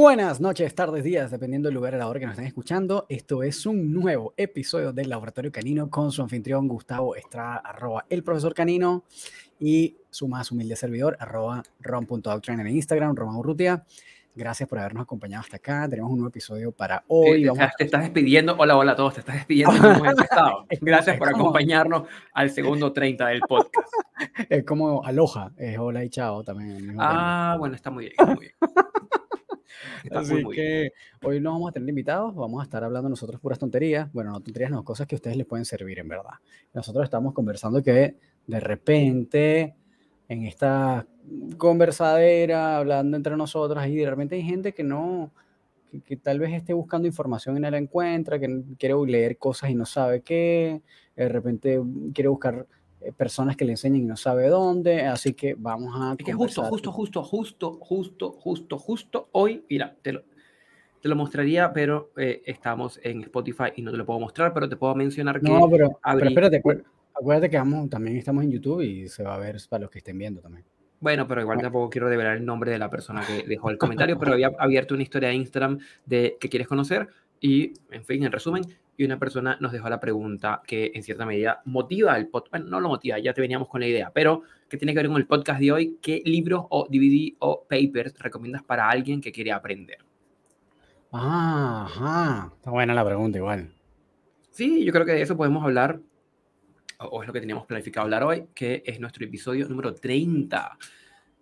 Buenas noches, tardes, días, dependiendo del lugar a la hora que nos estén escuchando. Esto es un nuevo episodio del Laboratorio Canino con su anfitrión Gustavo Estrada, arroba el profesor Canino y su más humilde servidor, arroba ron.doctrine en Instagram, Román Urrutia. Gracias por habernos acompañado hasta acá. Tenemos un nuevo episodio para hoy. Te, te estás despidiendo. Hola, hola a todos. Te estás despidiendo. Gracias por acompañarnos al segundo 30 del podcast. Es como aloja, es hola y chao también. Ah, bueno, está muy bien. Está muy bien. Así que hoy no vamos a tener invitados, vamos a estar hablando nosotros puras tonterías. Bueno, no tonterías, no, cosas que a ustedes les pueden servir en verdad. Nosotros estamos conversando que de repente en esta conversadera, hablando entre nosotros, y de repente hay gente que no, que, tal vez esté buscando información y no la encuentra, que quiere leer cosas y no sabe qué, de repente quiere buscar eh, personas que le enseñen y no sabe dónde, así que vamos a... que justo, justo, justo, justo, justo, justo, justo hoy, mira, te lo, te lo mostraría, pero eh, estamos en Spotify y no te lo puedo mostrar, pero te puedo mencionar que... No, pero, pero espérate, acuérdate que vamos, también estamos en YouTube y se va a ver para los que estén viendo también. Bueno, pero igual tampoco quiero develar el nombre de la persona que dejó el comentario, pero había abierto una historia de Instagram de que quieres conocer y, en fin, en resumen, y una persona nos dejó la pregunta que en cierta medida motiva el podcast, bueno, no lo motiva, ya te veníamos con la idea, pero que tiene que ver con el podcast de hoy, ¿qué libros o DVD o papers recomiendas para alguien que quiere aprender? Ah, ajá, está buena la pregunta igual. Sí, yo creo que de eso podemos hablar o es lo que teníamos planificado hablar hoy, que es nuestro episodio número 30,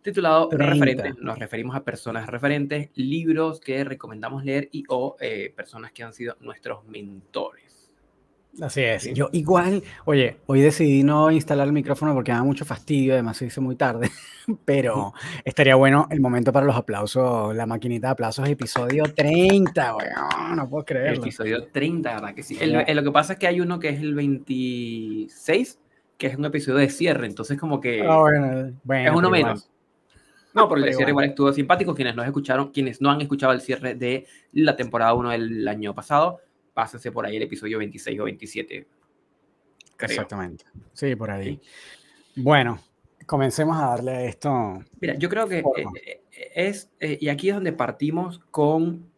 titulado Referentes. Nos referimos a personas referentes, libros que recomendamos leer y o eh, personas que han sido nuestros mentores. Así es. Yo igual, oye, hoy decidí no instalar el micrófono porque me da mucho fastidio, además se hizo muy tarde, pero estaría bueno el momento para los aplausos, la maquinita de aplausos, episodio 30, weón, no puedo creerlo. Episodio 30, ¿verdad que sí? lo que pasa es que hay uno que es el 26, que es un episodio de cierre, entonces como que ah, bueno, es uno menos. No, pero el cierre igual estuvo simpático. Quienes no escucharon, quienes no han escuchado el cierre de la temporada 1 del año pasado, pásense por ahí el episodio 26 o 27. Exactamente. Sí, por ahí. Bueno, comencemos a darle a esto. Mira, yo creo que eh, eh, es, eh, y aquí es donde partimos con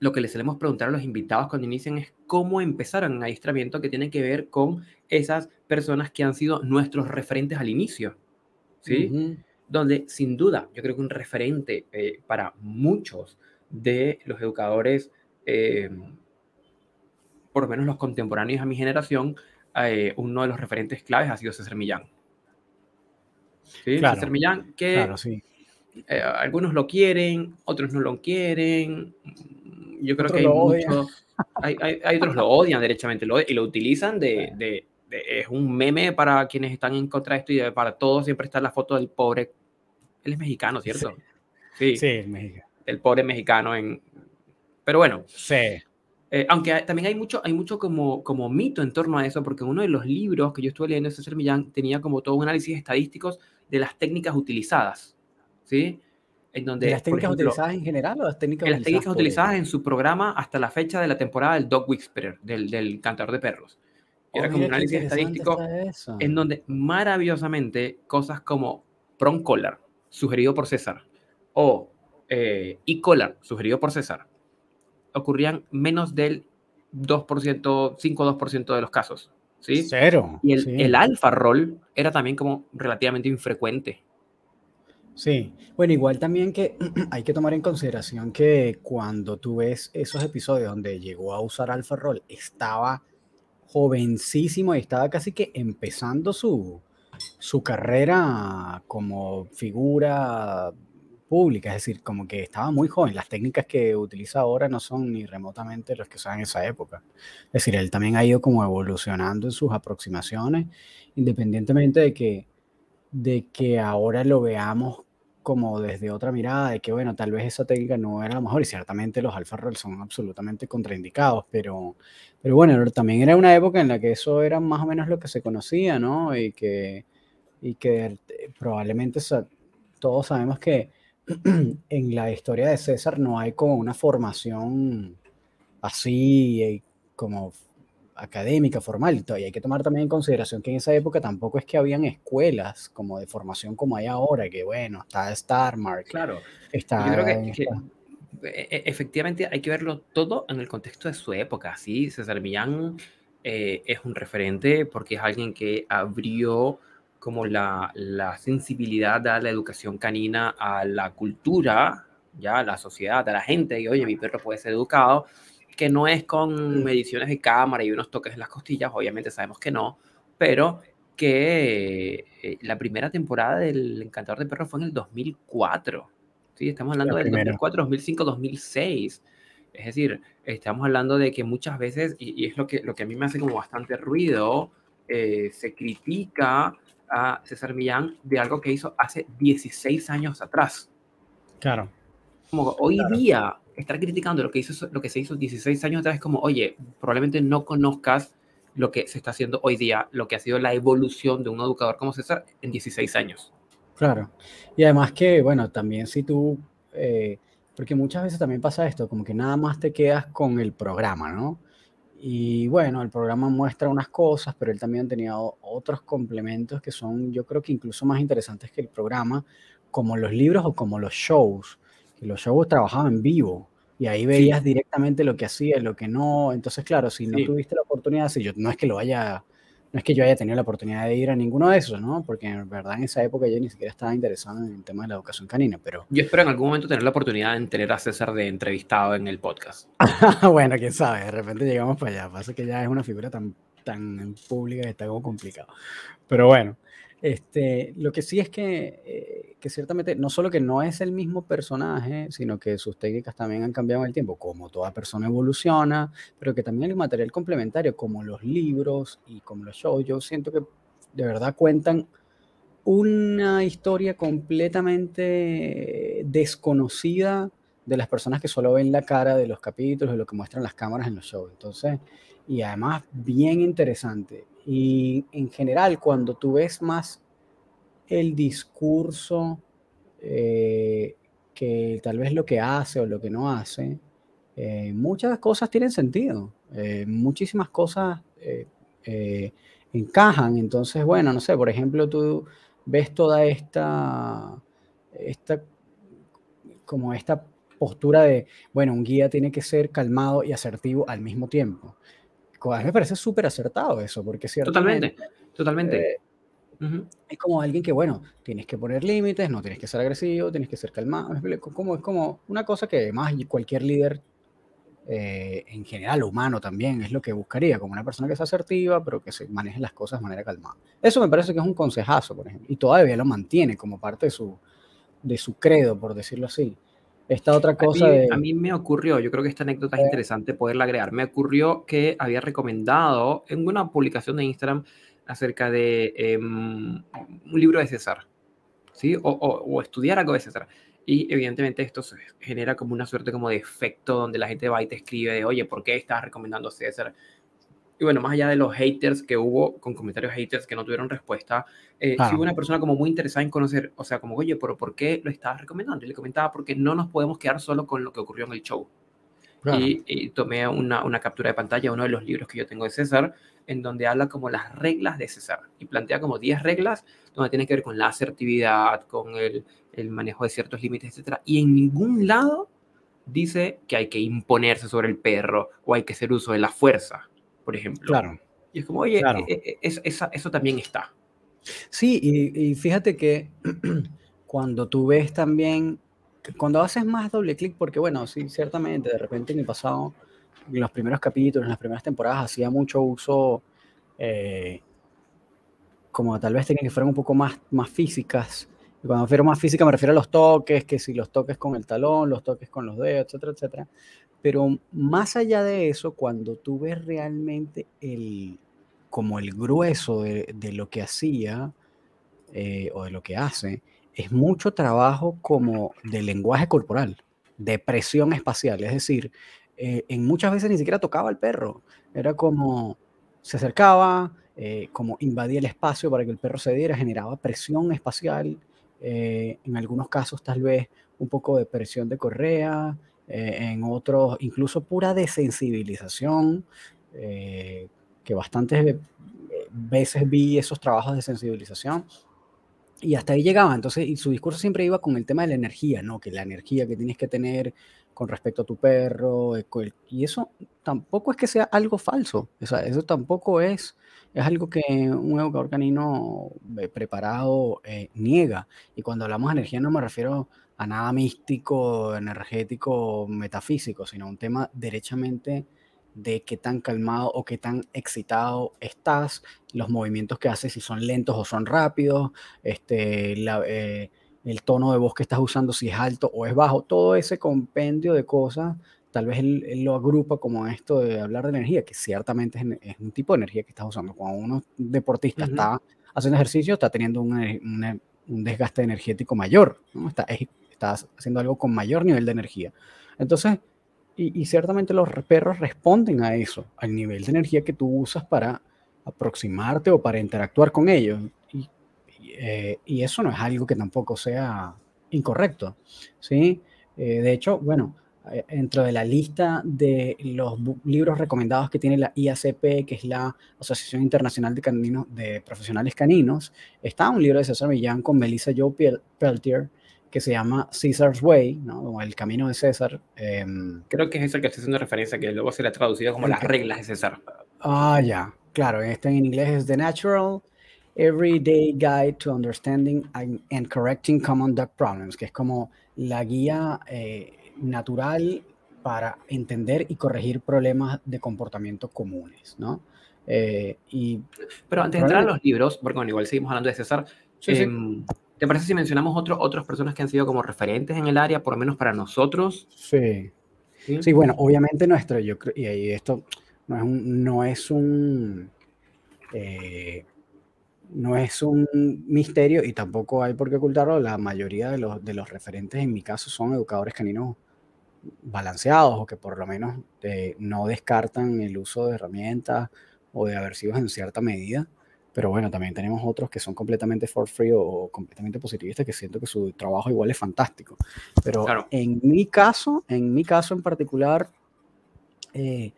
lo que les solemos preguntar a los invitados cuando inician, es cómo empezaron en adiestramiento que tiene que ver con esas personas que han sido nuestros referentes al inicio. ¿Sí? Donde sin duda yo creo que un referente para muchos de los educadores por lo menos los contemporáneos a mi generación, eh, uno de los referentes claves ha sido César Millán. ¿Sí? César Millán, que eh, algunos lo quieren, otros no lo quieren. Yo creo que hay muchos. Hay, hay, otros lo odian derechamente lo, y lo utilizan de, de, Es un meme para quienes están en contra de esto y para todos siempre está la foto del pobre. Él es mexicano, ¿cierto? Sí, sí, es mexicano. El pobre mexicano en. Pero bueno. Sí. Eh, aunque también hay mucho, hay mucho como, como mito en torno a eso, porque uno de los libros que yo estuve leyendo de César Millán tenía como todo un análisis estadísticos de las técnicas utilizadas, ¿sí? En donde, ¿De las técnicas utilizadas en general o las técnicas en las técnicas utilizadas en su programa hasta la fecha de la temporada del Dog Whisperer, del, del cantador de perros. Era oh, como un análisis estadístico en donde maravillosamente cosas como Pron Collar, sugerido por César, o eh, E. Collar, sugerido por César, ocurrían menos del 2%, 5-2% de los casos. ¿sí? Cero. Y el, el alfa roll era también como relativamente infrecuente. Sí, bueno, igual también que hay que tomar en consideración que cuando tú ves esos episodios donde llegó a usar alfa roll, estaba jovencísimo y estaba casi que empezando su, su carrera como figura pública, es decir, como que estaba muy joven. Las técnicas que utiliza ahora no son ni remotamente las que usaban en esa época. Es decir, él también ha ido como evolucionando en sus aproximaciones, independientemente de que, de que ahora lo veamos como desde otra mirada, de que bueno, tal vez esa técnica no era la mejor y ciertamente los alfa roll son absolutamente contraindicados, pero, pero bueno, también era una época en la que eso era más o menos lo que se conocía, ¿no? Y que, y que probablemente todos sabemos que en la historia de César no hay como una formación así, eh, como académica, formal, y, hay que tomar también en consideración que en esa época tampoco es que habían escuelas como de formación como hay ahora, que bueno, está StarMark. Claro. Está, Yo creo que, e, e, efectivamente hay que verlo todo en el contexto de su época, ¿sí? César Millán eh, es un referente porque es alguien que abrió como la, la sensibilidad a la educación canina, a la cultura, ya a la sociedad, a la gente, y oye, mi perro puede ser educado, que no es con mediciones de cámara y unos toques en las costillas, obviamente sabemos que no, pero que eh, la primera temporada del Encantador de Perros fue en el 2004. ¿sí? Estamos hablando del 2004, 2005, 2006. Es decir, estamos hablando de que muchas veces, y, es lo que, lo que a mí me hace como bastante ruido, eh, se critica a César Millán de algo que hizo hace 16 años atrás. Claro. Como hoy día, estar criticando lo que, hizo, lo que se hizo 16 años atrás es como, oye, probablemente no conozcas lo que se está haciendo hoy día, lo que ha sido la evolución de un educador como César en 16 años. Claro. Y además que, bueno, también si tú, eh, porque muchas veces también pasa esto, como que nada más te quedas con el programa, ¿no? Y bueno, el programa muestra unas cosas, pero él también tenía otros complementos que son, yo creo que incluso más interesantes que el programa, como los libros o como los shows. Que los shows trabajaban en vivo y ahí veías directamente lo que hacía y lo que no. Entonces, claro, si no tuviste la oportunidad, si yo no es que lo haya no es que yo haya tenido la oportunidad de ir a ninguno de esos, ¿no? Porque en verdad en esa época yo ni siquiera estaba interesado en el tema de la educación canina, pero... Yo espero en algún momento tener la oportunidad de tener a César de entrevistado en el podcast. bueno, quién sabe, de repente llegamos para allá. Pasa que ya es una figura tan, tan pública que está como complicado. Pero bueno, este, lo que sí es que, eh, que ciertamente, no solo que no es el mismo personaje, sino que sus técnicas también han cambiado en el tiempo, como toda persona evoluciona, pero que también el material complementario, como los libros y como los shows, yo siento que de verdad cuentan una historia completamente desconocida de las personas que solo ven la cara de los capítulos, de lo que muestran las cámaras en los shows. Entonces, y además bien interesante. Y en general, cuando tú ves más el discurso eh, que tal vez lo que hace o lo que no hace, eh, muchas cosas tienen sentido, eh, muchísimas cosas encajan. Entonces, bueno, no sé, por ejemplo, tú ves toda esta, esta, como esta postura de, bueno, un guía tiene que ser calmado y asertivo al mismo tiempo. A mí me parece súper acertado eso, porque cierto. Totalmente, totalmente. Eh, es como alguien que, bueno, tienes que poner límites, no tienes que ser agresivo, tienes que ser calmado. Como, es como una cosa que además cualquier líder eh, en general, humano también, es lo que buscaría, como una persona que sea asertiva, pero que se maneje las cosas de manera calmada. Eso me parece que es un consejazo, por ejemplo, y todavía lo mantiene como parte de su, de su credo, por decirlo así. Esta otra cosa a mí, a mí me ocurrió, yo creo que esta anécdota es interesante poderla agregar. Me ocurrió que había recomendado en una publicación de Instagram acerca de em, un libro de César, ¿sí? O, o, estudiar algo de César. Y evidentemente esto genera como una suerte como de efecto donde la gente va y te escribe de, oye, ¿por qué estás recomendando César? Y bueno, más allá de los haters que hubo, con comentarios haters que no tuvieron respuesta, eh, sí hubo una persona como muy interesada en conocer, o sea, como, oye, pero ¿por qué lo estabas recomendando? Y le comentaba, porque no nos podemos quedar solo con lo que ocurrió en el show. Y, tomé una, una, captura de pantalla, uno de los libros que yo tengo de César, en donde habla como las reglas de César y plantea como 10 reglas donde tiene que ver con la asertividad, con el, el manejo de ciertos límites, etc. Y en ningún lado dice que hay que imponerse sobre el perro o hay que hacer uso de la fuerza por ejemplo. Claro. Y es como, oye, e, e, e, eso también está. Sí, y, fíjate que cuando tú ves también, cuando haces más doble clic, porque bueno, sí, ciertamente, de repente en el pasado, en los primeros capítulos, en las primeras temporadas, hacía mucho uso, eh, como tal vez tenía que fueran un poco más, más físicas. Y cuando me refiero más física me refiero a los toques, que si los toques con el talón, los toques con los dedos, etcétera, etcétera. Pero más allá de eso, cuando tú ves realmente el, como el grueso de, lo que hacía eh, o de lo que hace, es mucho trabajo como de lenguaje corporal, de presión espacial. Es decir, eh, en muchas veces ni siquiera tocaba al perro. Era como se acercaba, eh, como invadía el espacio para que el perro se diera, generaba presión espacial. en algunos casos tal vez un poco de presión de correa, eh, en otros incluso pura desensibilización, eh, que bastantes veces vi esos trabajos de sensibilización y hasta ahí llegaba. Entonces, y su discurso siempre iba con el tema de la energía, ¿no? Que la energía que tienes que tener con respecto a tu perro, eh, y eso tampoco es que sea algo falso, o sea, eso tampoco es, es algo que un educador canino eh, preparado eh, niega. Y cuando hablamos de energía no me refiero a nada místico, energético, metafísico, sino un tema derechamente de qué tan calmado o qué tan excitado estás, los movimientos que haces, si son lentos o son rápidos, este, eh, el tono de voz que estás usando, si es alto o es bajo, todo ese compendio de cosas, tal vez él, lo agrupa como esto de hablar de energía, que ciertamente es, un tipo de energía que estás usando. Cuando uno deportista está haciendo ejercicio, está teniendo un desgaste energético mayor, ¿no? está, estás haciendo algo con mayor nivel de energía. Entonces, y, ciertamente los perros responden a eso, al nivel de energía que tú usas para aproximarte o para interactuar con ellos. Y, eh, eso no es algo que tampoco sea incorrecto. ¿sí? Eh, de hecho, bueno, eh, dentro de la lista de los libros recomendados que tiene la IACP, que es la Asociación Internacional de, Caninos, de Profesionales Caninos, está un libro de César Millán con Melissa Joe Peltier, que se llama Caesar's Way, ¿no? el camino de César. Em, Creo que es el que estoy haciendo referencia, que luego se le ha traducido como las reglas de César. Ah, ya, claro, este en inglés es The Natural Everyday Guide to Understanding and, Correcting Common Duck Problems, que es como la guía eh, natural para entender y corregir problemas de comportamiento comunes, ¿no? Eh, y Pero antes de entrar a los libros, porque bueno, igual seguimos hablando de César, sí, em, ¿Te parece si mencionamos otro, otras personas que han sido como referentes en el área, por lo menos para nosotros? Sí. Sí, bueno, obviamente nuestro, yo creo, y esto no es un, no es un, eh, no es un misterio y tampoco hay por qué ocultarlo, la mayoría de los, de los referentes en mi caso son educadores caninos balanceados o que por lo menos eh, no descartan el uso de herramientas o de aversivos en cierta medida. Pero bueno, también tenemos otros que son completamente for free o, completamente positivistas que siento que su trabajo igual es fantástico. Pero en mi caso, en mi caso en particular, eh,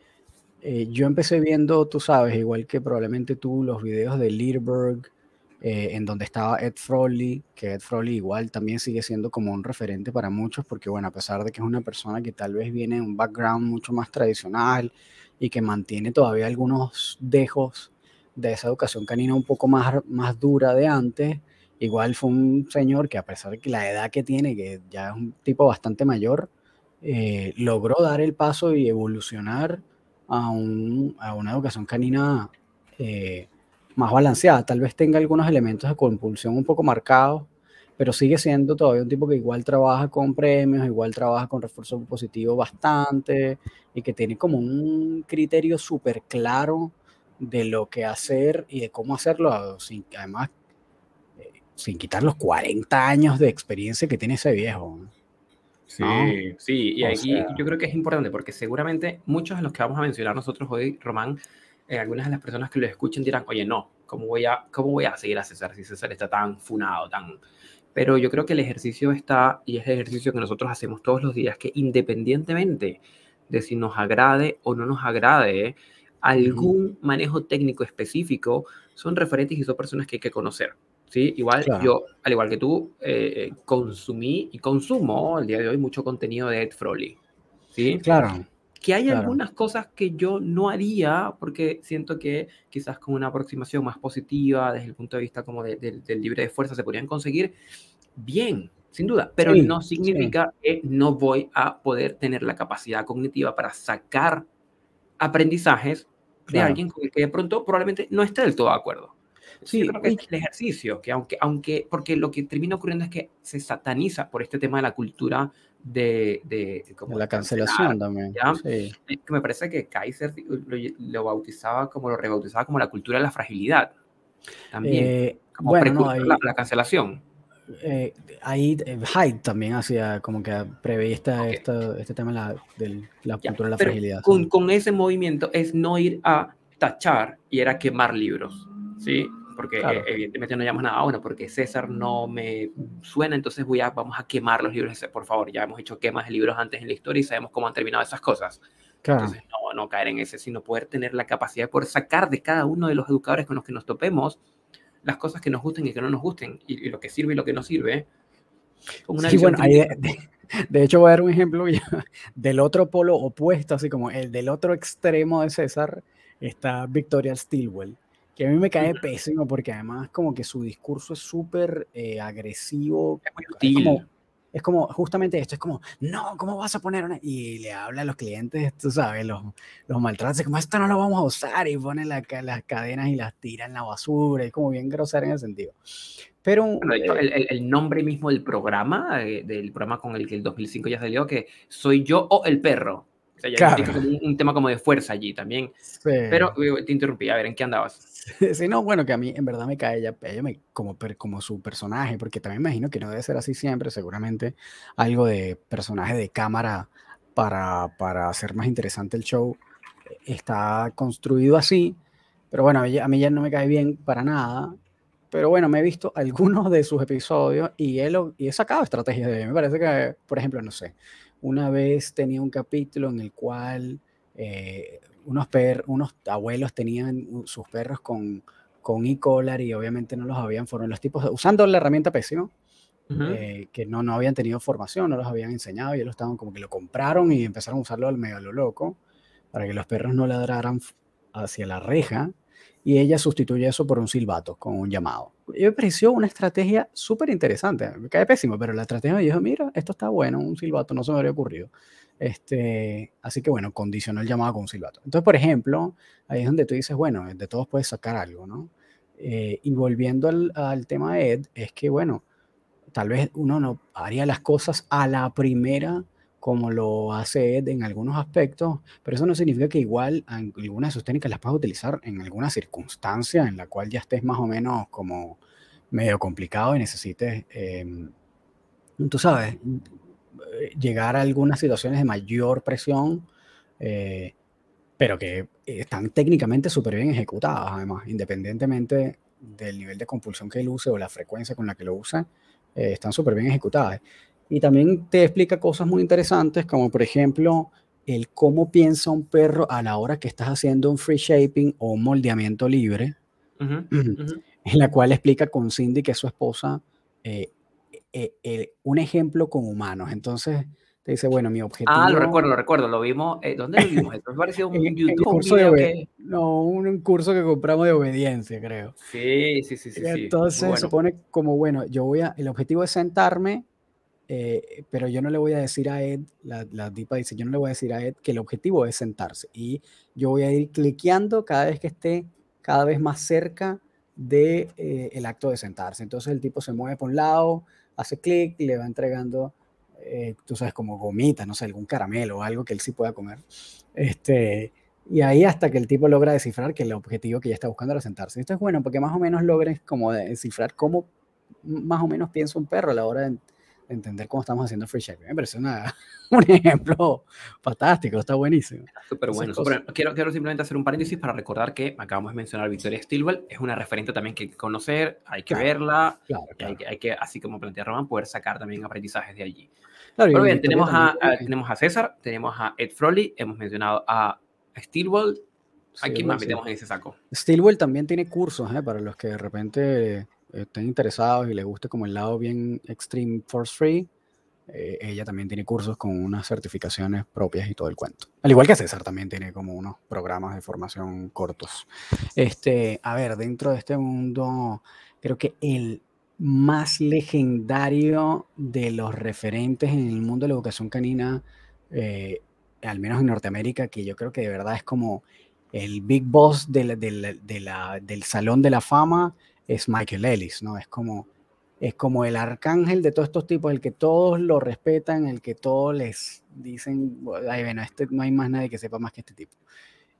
eh, yo empecé viendo, tú sabes, igual que probablemente tú, los videos de Learberg, eh, en donde estaba Ed Froley, que Ed Froley igual también sigue siendo como un referente para muchos, porque bueno, a pesar de que es una persona que tal vez viene de un background mucho más tradicional y que mantiene todavía algunos dejos de esa educación canina un poco más, más dura de antes. Igual fue un señor que a pesar de la edad que tiene, que ya es un tipo bastante mayor, eh, logró dar el paso y evolucionar a, un, a una educación canina eh, más balanceada. Tal vez tenga algunos elementos de compulsión un poco marcados, pero sigue siendo todavía un tipo que igual trabaja con premios, igual trabaja con refuerzo positivo bastante y que tiene como un criterio súper claro de lo que hacer y de cómo hacerlo, sin, además, eh, sin quitar los 40 años de experiencia que tiene ese viejo. Sí, sí, y aquí yo creo que es importante porque seguramente muchos de los que vamos a mencionar nosotros hoy, Román, eh, algunas de las personas que lo escuchen dirán, oye, no, ¿cómo voy, a, ¿cómo voy a seguir a César si César está tan funado, tan... Pero yo creo que el ejercicio está, y es el ejercicio que nosotros hacemos todos los días, que independientemente de si nos agrade o no nos agrade, algún manejo técnico específico, son referentes y son personas que hay que conocer. ¿sí? Igual yo, al igual que tú, eh, consumí y consumo el día de hoy mucho contenido de Ed Froley. ¿sí? Claro. Que hay algunas cosas que yo no haría porque siento que quizás con una aproximación más positiva desde el punto de vista como del libre de fuerza se podrían conseguir bien, sin duda, pero no significa que no voy a poder tener la capacidad cognitiva para sacar aprendizajes de alguien con el que de pronto probablemente no esté del todo de acuerdo. Sí, creo que es el ejercicio, que aunque, aunque, porque lo que termina ocurriendo es que se sataniza por este tema de la cultura de, de, como la cancelación también. Sí. Que me parece que Kaiser lo, bautizaba como, lo rebautizaba como la cultura de la fragilidad. También. Eh, como bueno, la, cancelación. Eh, ahí eh, Hyde también hacía como que preveía este tema de la, cultura de la fragilidad. Con, con, ese movimiento es no ir a tachar y era quemar libros, ¿sí? Porque eh, evidentemente no llamas nada, ah, bueno, porque César no me suena, entonces voy a, vamos a quemar los libros, por favor, ya hemos hecho quemas de libros antes en la historia y sabemos cómo han terminado esas cosas. Entonces, no caer en ese, sino poder tener la capacidad de poder sacar de cada uno de los educadores con los que nos topemos las cosas que nos gusten y que no nos gusten, y, lo que sirve y lo que no sirve. sí, bueno, de, hecho voy a dar un ejemplo del otro polo opuesto, así como el del otro extremo de César, está Victoria Stilwell, que a mí me cae pésimo porque además como que su discurso es súper eh, agresivo. Es muy hostil es como justamente esto, es como, no, ¿cómo vas a poner una? Y le habla a los clientes, tú sabes, los, los maltratos, como esto no lo vamos a usar y pone las cadenas y las tira en la basura, es como bien grosero en ese sentido. Pero eh el, nombre mismo del programa, eh, del programa con el que el 2005 ya salió, que soy yo o el perro. O sea, ya claro. un, tema como de fuerza allí también. Pero eh, te interrumpí, a ver, ¿en qué andabas? Sí, no, bueno, que a mí en verdad me cae ella, ella como, como su personaje, porque también imagino que no debe ser así siempre, seguramente algo de personaje de cámara para, para hacer más interesante el show está construido así, pero bueno, a mí, ya no me cae bien para nada, pero bueno, me he visto algunos de sus episodios y he, y he sacado estrategias de Me parece que, por ejemplo, no sé, una vez tenía un capítulo en el cual eh, unos, per, unos abuelos tenían sus perros con, con e-collar y obviamente no los habían fueron los tipos usando la herramienta pésima eh, que no, no habían tenido formación, no los habían enseñado y ellos estaban como que lo compraron y empezaron a usarlo al medio lo loco para que los perros no ladraran hacia la reja y ella sustituye eso por un silbato con un llamado. Y me pareció una estrategia súper interesante, me cae pésimo, pero la estrategia me dijo, mira, esto está bueno, un silbato, no se me habría ocurrido. Este, así que bueno, condicionó el llamado con un silbato. Entonces, por ejemplo, ahí es donde tú dices, bueno, de todos puedes sacar algo, ¿no? Eh, y volviendo al, al, tema de Ed, es que bueno, tal vez uno no haría las cosas a la primera como lo hace Ed en algunos aspectos, pero eso no significa que igual algunas de sus técnicas las puedas utilizar en alguna circunstancia en la cual ya estés más o menos como medio complicado y necesites, em, tú sabes, llegar a algunas situaciones de mayor presión, eh, pero que están técnicamente súper bien ejecutadas, además, independientemente del nivel de compulsión que él use o la frecuencia con la que lo usa, eh, están súper bien ejecutadas. Y también te explica cosas muy interesantes, como por ejemplo, el cómo piensa un perro a la hora que estás haciendo un free shaping o un moldeamiento libre, en la cual explica con Cindy, que es su esposa, eh, eh, eh, un ejemplo con humanos. Entonces te dice, bueno, mi objetivo... Ah, lo recuerdo, lo recuerdo, lo vimos. ¿Dónde lo vimos? Esto pareció un YouTube. Curso de No, un curso que compramos de obediencia, creo. Sí, sí, sí, sí. Entonces se pone como, bueno, yo voy a, el objetivo es sentarme, pero yo no le voy a decir a Ed, la, la dice, yo no le voy a decir a Ed que el objetivo es sentarse. Y yo voy a ir cliqueando cada vez que esté cada vez más cerca de el acto de sentarse. Entonces el tipo se mueve por un lado, hace clic le va entregando, eh, tú sabes, como gomita, no sé, algún caramelo o algo que él sí pueda comer. Este, y ahí hasta que el tipo logra descifrar que el objetivo que ya está buscando era sentarse. Esto es bueno porque más o menos logres como descifrar cómo más o menos piensa un perro a la hora de, entender cómo estamos haciendo free shipping. Me parece una, un ejemplo fantástico, está buenísimo. Súper bueno. quiero, quiero simplemente hacer un paréntesis para recordar que acabamos de mencionar a Victoria Stilwell, es una referente también que hay que conocer, hay que verla, Hay, que, hay, que, así como plantea Roman, poder sacar también aprendizajes de allí. Pero bien, tenemos a, tenemos a César, tenemos a Ed Froley, hemos mencionado a Stilwell. ¿A quién más metemos en ese saco? Stilwell también tiene cursos ¿eh? para los que de repente estén interesados y les guste como el lado bien Extreme Force Free, eh, ella también tiene cursos con unas certificaciones propias y todo el cuento. Al igual que César también tiene como unos programas de formación cortos. Este, a ver, dentro de este mundo, creo que el más legendario de los referentes en el mundo de la educación canina, eh, al menos en Norteamérica, que yo creo que de verdad es como el big boss del Salón de la Fama, es Michael Ellis, ¿no? Es como, es como el arcángel de todos estos tipos, el que todos lo respetan, el que todos les dicen, bueno, este, no hay más nadie que sepa más que este tipo.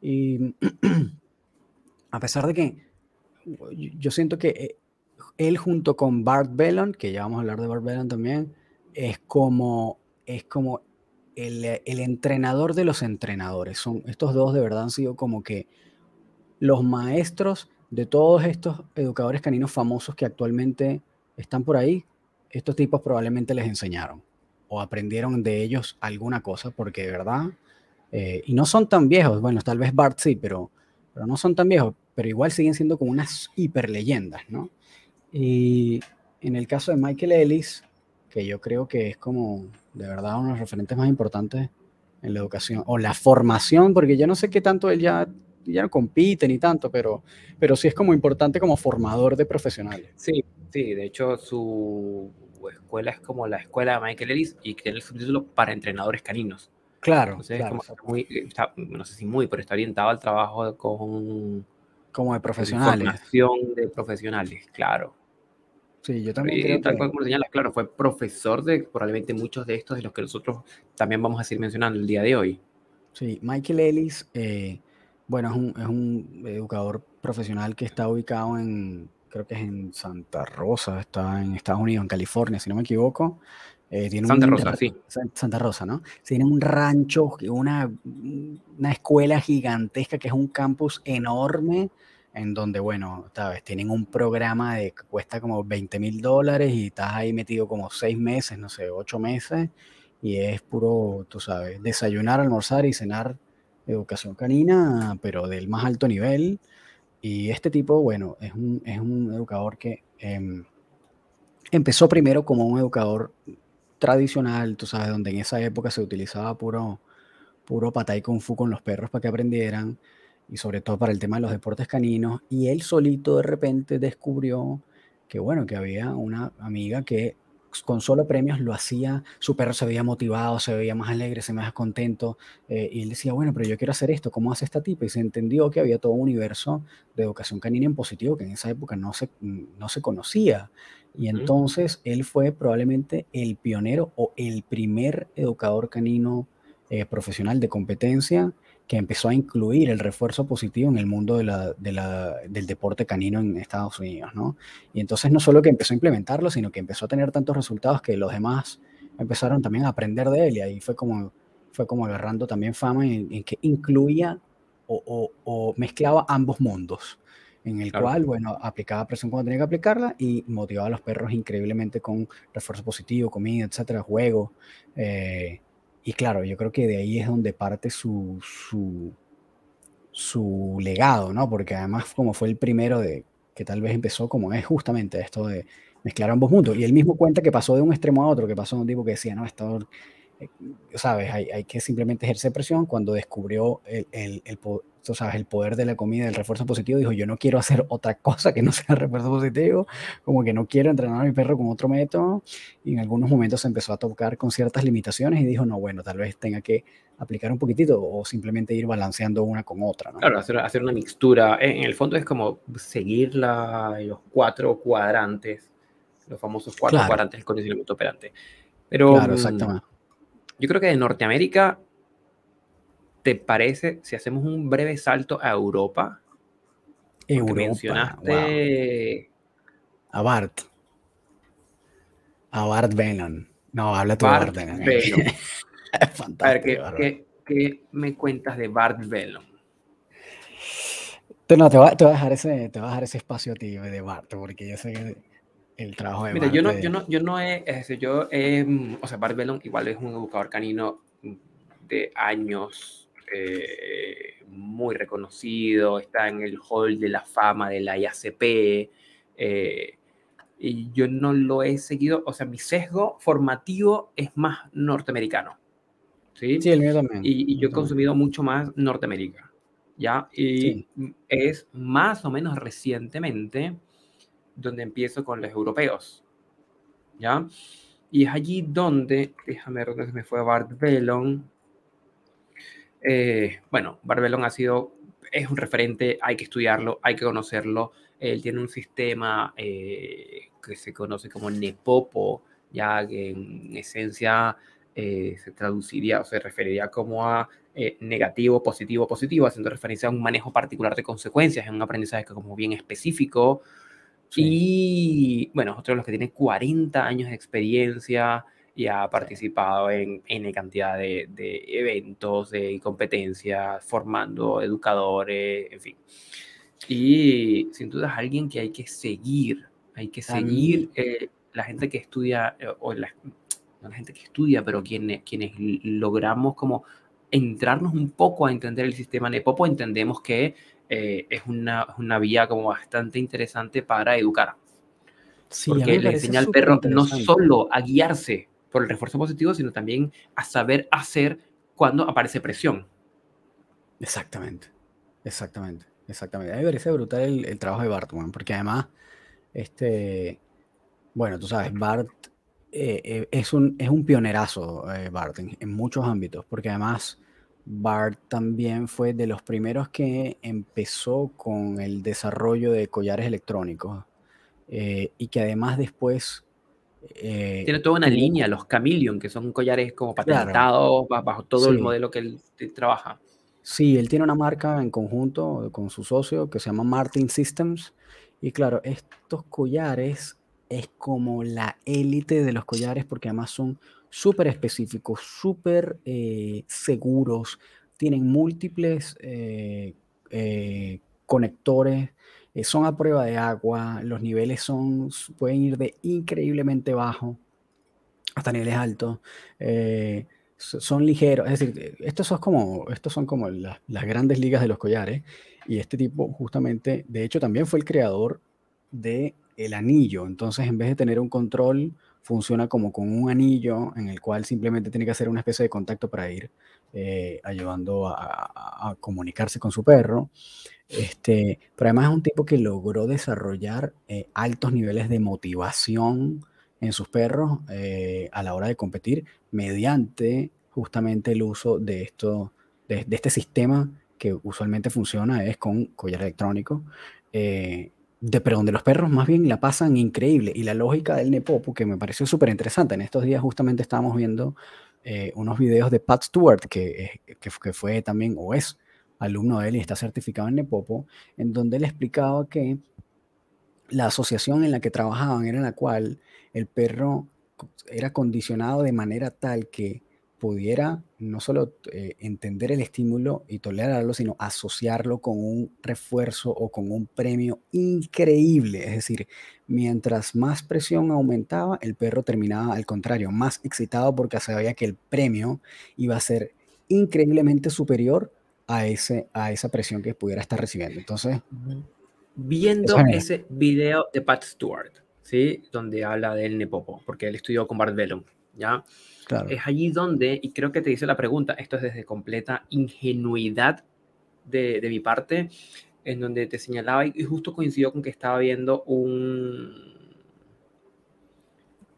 Y a pesar de que yo siento que eh, él junto con Bart Bellon, que ya vamos a hablar de Bart Bellon también, es como, es como el, el, entrenador de los entrenadores. Son, estos dos de verdad han sido como que los maestros de todos estos educadores caninos famosos que actualmente están por ahí, estos tipos probablemente les enseñaron o aprendieron de ellos alguna cosa, porque de verdad Eh, y no son tan viejos, bueno, tal vez Bart sí, pero, pero no son tan viejos, pero igual siguen siendo como unas hiper leyendas, ¿no? Y en el caso de Michael Ellis, que yo creo que es como de verdad uno de los referentes más importantes en la educación, o la formación, porque yo no sé qué tanto él ya, ya no compite ni tanto, pero, pero sí es como importante como formador de profesionales. Sí, sí, de hecho su escuela es como la escuela de Michael Ellis y tiene el subtítulo para entrenadores caninos. Claro, muy, no sé si muy, pero está orientado al trabajo con... Como de profesionales. Formación de profesionales, claro. Sí, yo también. creo tal cual como señalas, claro, fue profesor de probablemente muchos de estos de los que nosotros también vamos a seguir mencionando el día de hoy. Sí, Michael Ellis, eh, bueno, es un, es un, educador profesional que está ubicado en, creo que es en Santa Rosa, está en Estados Unidos, en California, si no me equivoco. Eh, tiene Santa Rosa, sí. Santa Rosa, ¿no? Tiene un rancho, una, una escuela gigantesca que es un campus enorme en donde, bueno, ¿sabes? Tienen un programa de que cuesta como 20 mil dólares y estás ahí metido como seis meses, no sé, ocho meses, y es puro, tú sabes, desayunar, almorzar y cenar educación canina, pero del más alto nivel. Y este tipo, bueno, es un, es un educador que em, empezó primero como un educador tradicional, tú sabes, donde en esa época se utilizaba puro, puro patay kung fu con los perros para que aprendieran y sobre todo para el tema de los deportes caninos. Y él solito de repente descubrió que, bueno, que había una amiga que con solo premios lo hacía, su perro se veía motivado, se veía más alegre, se veía más contento, eh, y él decía, bueno, pero yo quiero hacer esto, ¿cómo hace esta tipa? Y se entendió que había todo un universo de educación canina en positivo que en esa época no se, no se conocía. Y entonces él fue probablemente el pionero o el primer educador canino eh, profesional de competencia que empezó a incluir el refuerzo positivo en el mundo de la, de la, del deporte canino en Estados Unidos, ¿no? Y entonces no solo que empezó a implementarlo, sino que empezó a tener tantos resultados que los demás empezaron también a aprender de él y ahí fue como, fue como agarrando también fama en, que incluía o, o, mezclaba ambos mundos, en el cual, bueno, aplicaba presión cuando tenía que aplicarla y motivaba a los perros increíblemente con refuerzo positivo, comida, etcétera, juego. Eh, y claro, yo creo que de ahí es donde parte su, su, su legado, ¿no? Porque además como fue el primero de que tal vez empezó como es justamente esto de mezclar ambos mundos. Y él mismo cuenta que pasó de un extremo a otro, que pasó de un tipo que decía, no, esto, eh, sabes, hay, hay, que simplemente ejercer presión cuando descubrió el, el, el, tú sabes, el poder de la comida, el refuerzo positivo, dijo, yo no quiero hacer otra cosa que no sea refuerzo positivo, como que no quiero entrenar a mi perro con otro método, y en algunos momentos se empezó a tocar con ciertas limitaciones y dijo, no, bueno, tal vez tenga que aplicar un poquitito o simplemente ir balanceando una con otra. ¿no? Claro, hacer, hacer una mixtura. En el fondo es como seguir la, los cuatro cuadrantes, los famosos cuatro cuadrantes del condicionamiento operante. Pero, claro, mm, exactamente. Yo creo que de Norteamérica ¿Te parece si hacemos un breve salto a Europa? Europa mencionaste a Bart. A Bart Venom. No, habla tú Bart, Bart Venom. Fantástico. A ver, ¿qué, ¿qué, me cuentas de Bart Venom? No, te voy, a dejar ese, te a dejar ese espacio a ti de Bart, porque yo sé que el trabajo de Mira, Bart yo no, yo no, yo no he, es decir, yo o sea, Bart Venom igual es un educador canino de años eh, muy reconocido, está en el hall de la fama de la IACP. Eh, y yo no lo he seguido, o sea, mi sesgo formativo es más norteamericano. Sí, sí el mío también. Y, yo he consumido mucho más Norteamérica. ¿Ya? Y es más o menos recientemente donde empiezo con los europeos. ¿Ya? Y es allí donde, déjame ver dónde se me fue Bart Bellon, eh, bueno, Barbelón ha sido, es un referente, hay que estudiarlo, hay que conocerlo. Él tiene un sistema eh, que se conoce como Nepopo, ya que en esencia eh, se traduciría o se referiría como a negativo, positivo, positivo, haciendo referencia a un manejo particular de consecuencias, en un aprendizaje como bien específico. Y bueno, otro de los que tiene 40 años de experiencia, y ha participado en N cantidad de, de eventos, de competencias, formando educadores, en fin. Y sin duda es alguien que hay que seguir, hay que seguir eh, la gente que estudia, eh, o la, no la gente que estudia, pero quienes, quienes logramos como entrarnos un poco a entender el sistema Nepopo, entendemos que eh, es una, una, vía como bastante interesante para educar. porque le enseña al perro no solo a guiarse por el refuerzo positivo, sino también a saber hacer cuando aparece presión. Exactamente, exactamente, exactamente. A mí me parece brutal el, trabajo de Bart, porque además, este, bueno, tú sabes, Bart eh, eh, es, un, es un pionerazo, Bart, en, muchos ámbitos, porque además Bart también fue de los primeros que empezó con el desarrollo de collares electrónicos eh, y que además después... Eh, Tiene toda una línea, los Chameleon, que son collares como patentados bajo todo el modelo que él trabaja. Sí, él tiene una marca en conjunto con su socio que se llama Martin Systems. Y claro, estos collares es como la élite de los collares porque además son súper específicos, súper eh, seguros, tienen múltiples eh, eh, conectores, son a prueba de agua, los niveles son, pueden ir de increíblemente bajo hasta niveles altos. son ligeros, es decir, estos son como, estos son como las grandes ligas de los collares y este tipo justamente, de hecho también fue el creador de el anillo, entonces en vez de tener un control funciona como con un anillo en el cual simplemente tiene que hacer una especie de contacto para ir eh, ayudando a, comunicarse con su perro. Este, pero además es un tipo que logró desarrollar eh, altos niveles de motivación en sus perros eh, a la hora de competir mediante justamente el uso de, esto, de, este sistema que usualmente funciona es con collar electrónico de, pero donde los perros más bien la pasan increíble. Y la lógica del Nepopo, que me pareció súper interesante. En estos días justamente estábamos viendo eh, unos videos de Pat Stewart, que, que, fue también, o es alumno de él y está certificado en Nepopo, en donde él explicaba que la asociación en la que trabajaban era la cual el perro era condicionado de manera tal que pudiera no solo eh, entender el estímulo y tolerarlo, sino asociarlo con un refuerzo o con un premio increíble. Es decir, mientras más presión aumentaba, el perro terminaba al contrario, más excitado porque sabía que el premio iba a ser increíblemente superior a, ese, a esa presión que pudiera estar recibiendo. Entonces, viendo ese video de Pat Stewart, ¿sí? donde habla del Nepopo, porque él estudió con Bart Bellum, ¿ya? Es allí donde, y creo que te hice la pregunta, esto es desde completa ingenuidad de, mi parte, en donde te señalaba y justo coincidió con que estaba viendo un...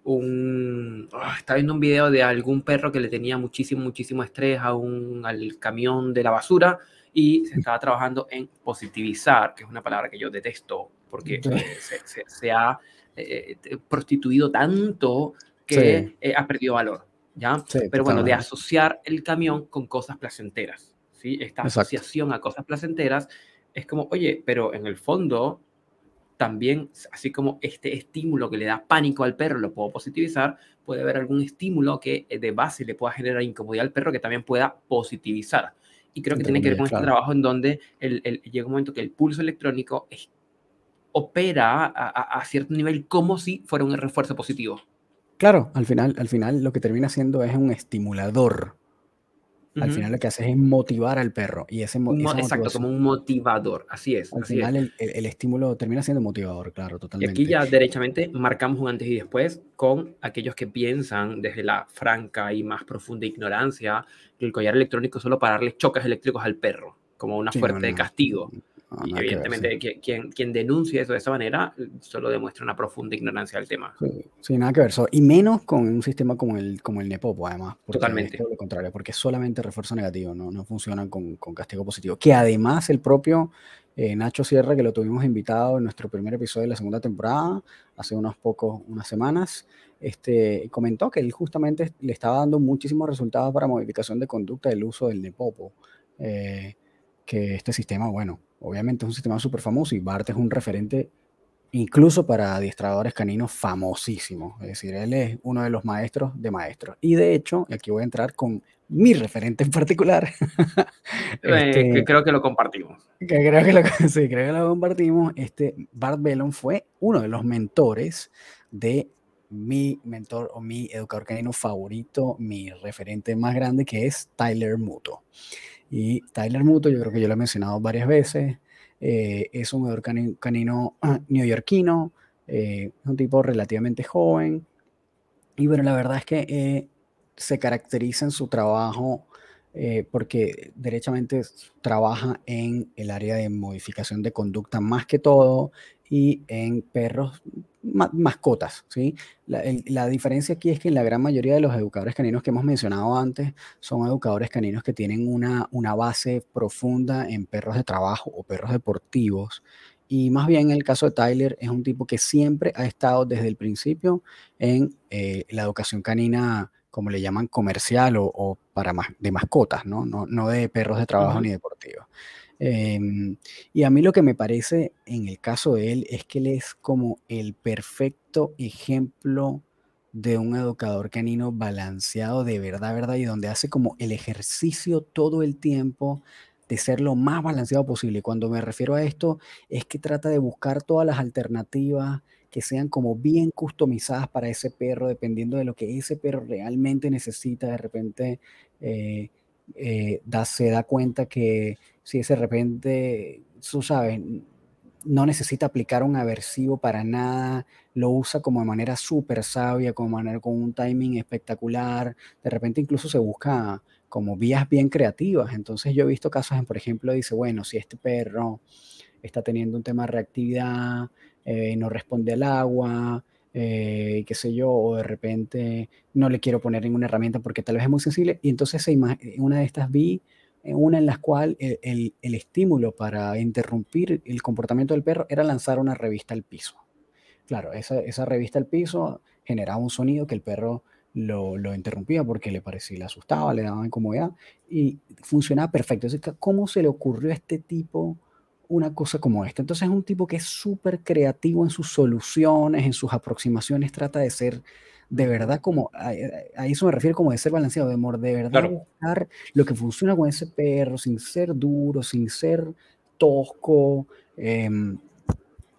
un ah, estaba viendo un video de algún perro que le tenía muchísimo, muchísimo estrés a un, al camión de la basura y se estaba trabajando en positivizar, que es una palabra que yo detesto porque se, ha eh, eh, prostituido tanto que eh, ha perdido valor. ¿ya? Pero bueno, de asociar el camión con cosas placenteras, ¿sí? Esta asociación a cosas placenteras es como, oye, pero en el fondo también, así como este estímulo que le da pánico al perro lo puedo positivizar, puede haber algún estímulo que eh, de base le pueda generar incomodidad al perro que también pueda positivizar. Y creo que tiene que ver con este trabajo en donde el, llega un momento que el pulso electrónico opera a, a, cierto nivel como si fuera un refuerzo positivo. Claro, al final, al final lo que termina siendo es un estimulador. Al final lo que hace es motivar al perro. Y ese Exacto, como un motivador, así es. Al final El, estímulo termina siendo motivador, claro, totalmente. Y aquí ya derechamente marcamos un antes y después con aquellos que piensan desde la franca y más profunda ignorancia que el collar electrónico es solo para darle choques eléctricos al perro, como una fuerte de castigo y evidentemente quien, quien denuncia eso de esa manera solo demuestra una profunda ignorancia del tema. Sí, nada que ver. y menos con un sistema como el, como el Nepopo, además. Totalmente. lo contrario, porque solamente refuerzo negativo, no, no funcionan con, con castigo positivo. Que además el propio eh, Nacho Sierra, que lo tuvimos invitado en nuestro primer episodio de la segunda temporada, hace unos pocos, unas semanas, este, comentó que él justamente le estaba dando muchísimos resultados para modificación de conducta del uso del Nepopo. Eh, que este sistema, bueno, obviamente es un sistema súper famoso y Bart es un referente incluso para adiestradores caninos famosísimos. Es decir, él es uno de los maestros de maestros. Y de hecho, aquí voy a entrar con mi referente en particular. Eh, este, que creo que lo compartimos. Que creo que lo, sí, creo que lo compartimos. Este, Bart Bellon fue uno de los mentores de mi mentor o mi educador canino favorito, mi referente más grande, que es Tyler Muto. Y Tyler Muto, yo creo que yo lo he mencionado varias veces, eh, es un educador canino, canino neoyorquino, es un tipo relativamente joven, y bueno, la verdad es que se caracteriza en su trabajo eh, porque derechamente trabaja en el área de modificación de conducta más que todo y en perros, mascotas, ¿sí? La, diferencia aquí es que la gran mayoría de los educadores caninos que hemos mencionado antes son educadores caninos que tienen una, una base profunda en perros de trabajo o perros deportivos. Y más bien en el caso de Tyler es un tipo que siempre ha estado desde el principio en eh, la educación canina como le llaman, comercial o, para más, de mascotas, ¿no? No, de perros de trabajo ni deportivos. Em, y a mí lo que me parece en el caso de él es que él es como el perfecto ejemplo de un educador canino balanceado de verdad, verdad, y donde hace como el ejercicio todo el tiempo de ser lo más balanceado posible. Cuando me refiero a esto, es que trata de buscar todas las alternativas que sean como bien customizadas para ese perro, dependiendo de lo que ese perro realmente necesita. De repente eh, eh, se da cuenta que si de repente, tú sabes, no necesita aplicar un aversivo para nada, lo usa como de manera súper sabia, como manera, con un timing espectacular, de repente incluso se busca como vías bien creativas. Entonces yo he visto casos en, por ejemplo, dice, bueno, si este perro está teniendo un tema de reactividad, eh, no responde al agua, eh, qué sé yo, o de repente no le quiero poner ninguna herramienta porque tal vez es muy sensible. Y entonces una de estas vi, una en la cual el, estímulo para interrumpir el comportamiento del perro era lanzar una revista al piso. Claro, esa, esa revista al piso generaba un sonido que el perro lo, lo, interrumpía porque le parecía, le asustaba, le daba incomodidad y funcionaba perfecto. Entonces, ¿cómo se le ocurrió a este tipo una cosa como esta. Entonces es un tipo que es súper creativo en sus soluciones, en sus aproximaciones, trata de ser de verdad como, a, eso me refiero como de ser balanceado, de, de verdad buscar lo que funciona con ese perro, sin ser duro, sin ser tosco, em,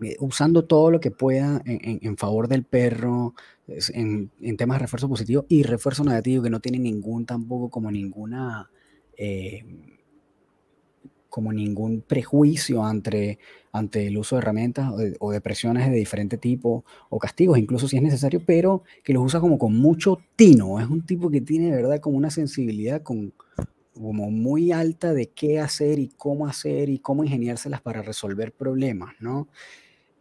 eh, usando todo lo que pueda en, favor del perro, en, temas de refuerzo positivo y refuerzo negativo, que no tiene ningún tampoco como ninguna... Em, como ningún prejuicio ante, ante el uso de herramientas o de, presiones de diferente tipo o castigos, incluso si es necesario, pero que los usa como con mucho tino. Es un tipo que tiene de verdad como una sensibilidad con, como muy alta de qué hacer y cómo hacer y cómo ingeniárselas para resolver problemas, ¿no?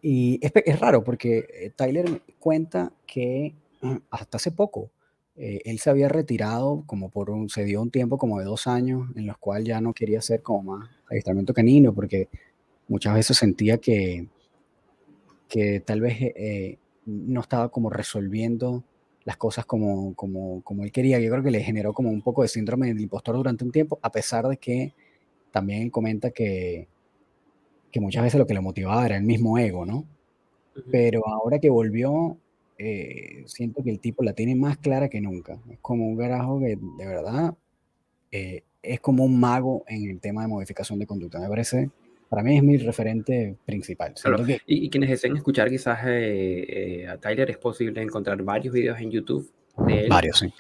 Y es, es raro porque eh, Tyler cuenta que mm, hasta hace poco eh, él se había retirado como por un, se dio un tiempo como de dos años en los cuales ya no quería hacer como más adiestramiento canino porque muchas veces sentía que, que tal vez eh, no estaba como resolviendo las cosas como, como, como él quería. Yo creo que le generó como un poco de síndrome del impostor durante un tiempo, a pesar de que también él comenta que, que muchas veces lo que le motivaba era el mismo ego, ¿no? Pero ahora que volvió, eh, siento que el tipo la tiene más clara que nunca. Es como un garajo que de verdad eh, es como un mago en el tema de modificación de conducta. Me parece, para mí es mi referente principal. y, quienes deseen escuchar quizás eh, a Tyler, es posible encontrar varios videos en YouTube de él. Varios, sí.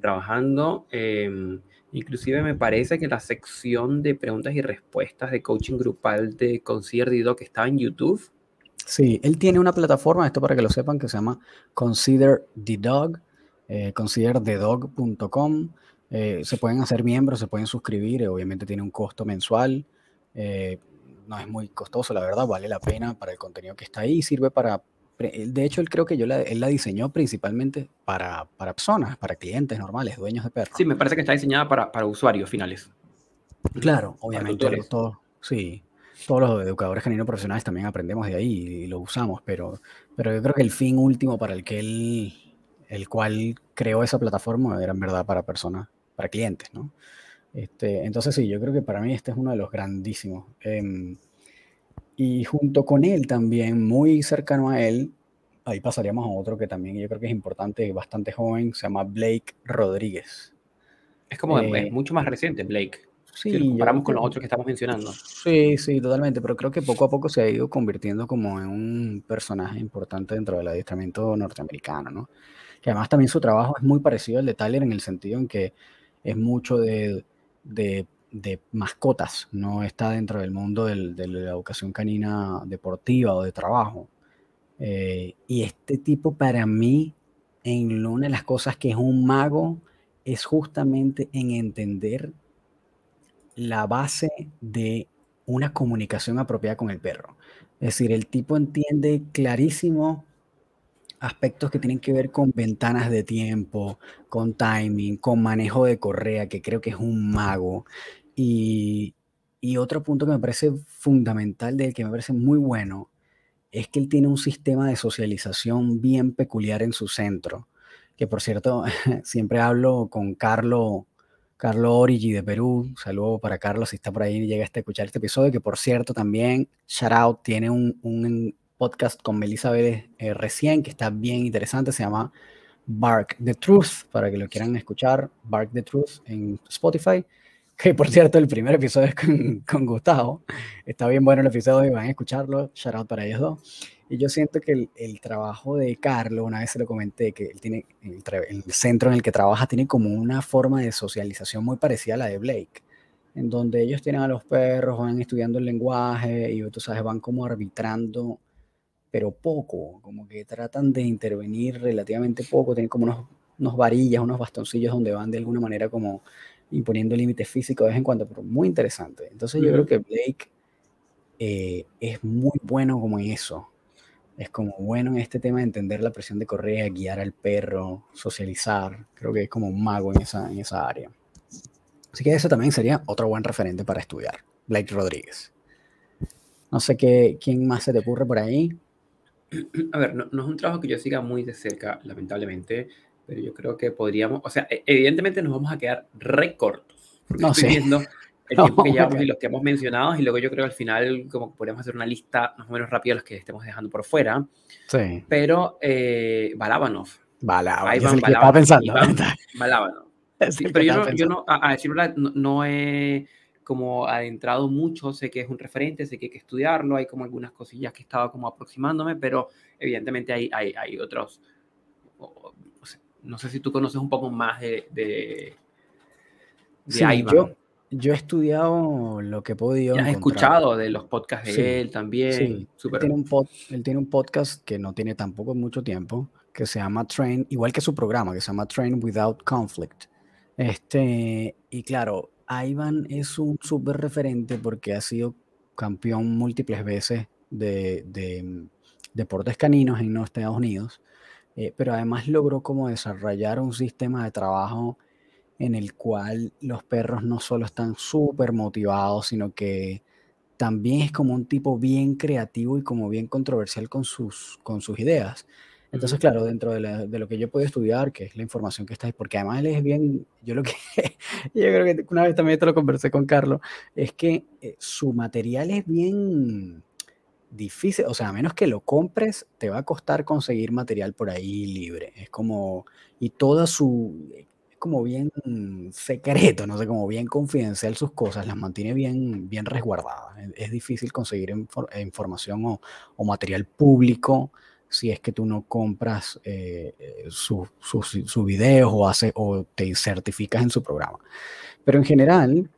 trabajando. Em, inclusive me parece que la sección de preguntas y respuestas de coaching grupal de Concierto Dido que está en YouTube Sí, él tiene una plataforma, esto para que lo sepan, que se llama Consider the Dog, eh, considerthedog.com. Eh, se pueden hacer miembros, se pueden suscribir, eh, obviamente tiene un costo mensual. Eh, no es muy costoso, la verdad, vale la pena para el contenido que está ahí. Sirve para. De hecho, él creo que yo la, él la diseñó principalmente para, para personas, para clientes normales, dueños de perros. Sí, me parece que está diseñada para, para usuarios finales. Claro, obviamente. Todo, sí, todos los educadores caninos profesionales también aprendemos de ahí y lo usamos, pero, pero yo creo que el fin último para el que él, el cual creó esa plataforma era en verdad para personas, para clientes, ¿no? Este, entonces sí, yo creo que para mí este es uno de los grandísimos. Em, y junto con él también, muy cercano a él, ahí pasaríamos a otro que también yo creo que es importante, bastante joven, se llama Blake Rodríguez. Es como es eh, mucho más reciente, Blake. Sí, si comparamos con los otros que estamos mencionando. Sí, sí, totalmente, pero creo que poco a poco se ha ido convirtiendo como en un personaje importante dentro del adiestramiento norteamericano, ¿no? Que además también su trabajo es muy parecido al de Tyler en el sentido en que es mucho de, de mascotas, no está dentro del mundo de la educación canina deportiva o de trabajo. Eh, y este tipo para mí, en una de las cosas que es un mago, es justamente en entender la base de una comunicación apropiada con el perro. Es decir, el tipo entiende clarísimo aspectos que tienen que ver con ventanas de tiempo, con timing, con manejo de correa, que creo que es un mago. Y, y otro punto que me parece fundamental, del que me parece muy bueno, es que él tiene un sistema de socialización bien peculiar en su centro, que por cierto, siempre hablo con Carlo, Carlo Origi de Perú, saludo para Carlos si está por ahí y llega a escuchar este episodio, que por cierto también, shout out, tiene un, un podcast con Melissa Vélez eh, recién, que está bien interesante, se llama Bark the Truth, para que lo quieran escuchar, Bark the Truth en Spotify, que por cierto el primer episodio es con, con Gustavo, está bien bueno el episodio y van a escucharlo, shout out para ellos dos. Y yo siento que el, el trabajo de Carlos, una vez se lo comenté, que él tiene, el, el, centro en el que trabaja tiene como una forma de socialización muy parecida a la de Blake, en donde ellos tienen a los perros, van estudiando el lenguaje y tú sabes, van como arbitrando pero poco, como que tratan de intervenir relativamente poco, tienen como unos, unos varillas, unos bastoncillos donde van de alguna manera como imponiendo límites físicos de vez en cuando, pero muy interesante. Entonces yo creo que Blake eh, es muy bueno como en eso. Es como bueno en este tema de entender la presión de correa, guiar al perro, socializar. Creo que es como un mago en esa, en esa área. Así que eso también sería otro buen referente para estudiar. Blake Rodríguez. No sé qué, quién más se te ocurre por ahí. A ver, no, es un trabajo que yo siga muy de cerca, lamentablemente, pero yo creo que podríamos, o sea, e, evidentemente nos vamos a quedar recortos, no estoy viendo el tiempo que llevamos y los que hemos mencionado, y luego yo creo al final como podríamos hacer una lista más o menos rápida de los que estemos dejando por fuera. Sí. Pero eh, Balabanov. Balabanov. estaba pensando. Balabanov. pero yo no, yo no, a, decir verdad, no, no he como adentrado mucho, sé que es un referente, sé que hay que estudiarlo, hay como algunas cosillas que estaba como aproximándome, pero evidentemente hay, hay, hay otros, no sé si tú conoces un poco más de, de, Yo, yo, he estudiado lo que he podido. Has escuchado de los podcasts de él también. Sí. Él, tiene un pod, él tiene un podcast que no tiene tampoco mucho tiempo, que se llama Train, igual que su programa, que se llama Train Without Conflict. Este, y claro, Ivan es un súper referente porque ha sido campeón múltiples veces de, mm, deportes caninos en los Estados Unidos, eh, pero además logró como desarrollar un sistema de trabajo en el cual los perros no solo están súper motivados, sino que también es como un tipo bien creativo y como bien controversial con sus, con sus ideas. Entonces, claro, dentro de, lo que yo puedo estudiar, que es la información que está ahí, porque además él es bien, yo lo que, yo creo que una vez también te lo conversé con Carlos, es que eh, su material es bien difícil, o sea, a menos que lo compres, te va a costar conseguir material por ahí libre. Es como, y toda su, es como bien secreto, no sé, como bien confidencial sus cosas, las mantiene bien, bien resguardadas. Es, difícil conseguir información o, o material público si es que tú no compras eh, eh, sus su, videos o, hace, o te certificas en su programa. Pero en general,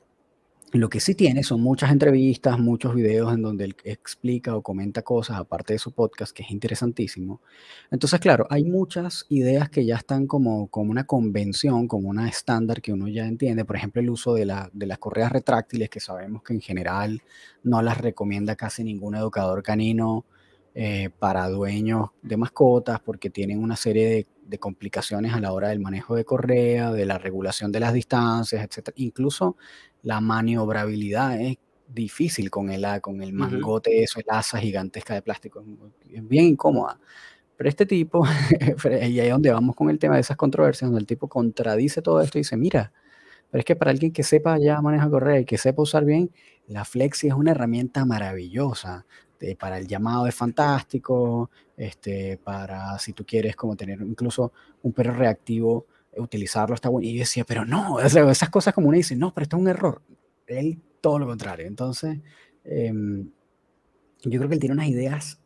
lo que sí tiene son muchas entrevistas, muchos videos en donde él explica o comenta cosas, aparte de su podcast, que es interesantísimo. Entonces, claro, hay muchas ideas que ya están como, como una convención, como una estándar que uno ya entiende. Por ejemplo, el uso de, la, de las correas retráctiles, que sabemos que en general no las recomienda casi ningún educador canino eh, para dueños de mascotas porque tienen una serie de, complicaciones a la hora del manejo de correa, de la regulación de las distancias, etc. Incluso la maniobrabilidad es difícil con el, con el mangote, eso, el asa gigantesca de plástico, es bien incómoda. Pero este tipo, y ahí es donde vamos con el tema de esas controversias, donde el tipo contradice todo esto y dice, mira, pero es que para alguien que sepa ya manejar correa y que sepa usar bien, la Flexi es una herramienta maravillosa. Este, para el llamado es fantástico, este, para si tú quieres como tener incluso un perro reactivo, utilizarlo está bueno. Y yo decía, pero no, esas cosas como uno dice, no, pero esto es un error. Él todo lo contrario. Entonces, em, yo creo que él tiene unas ideas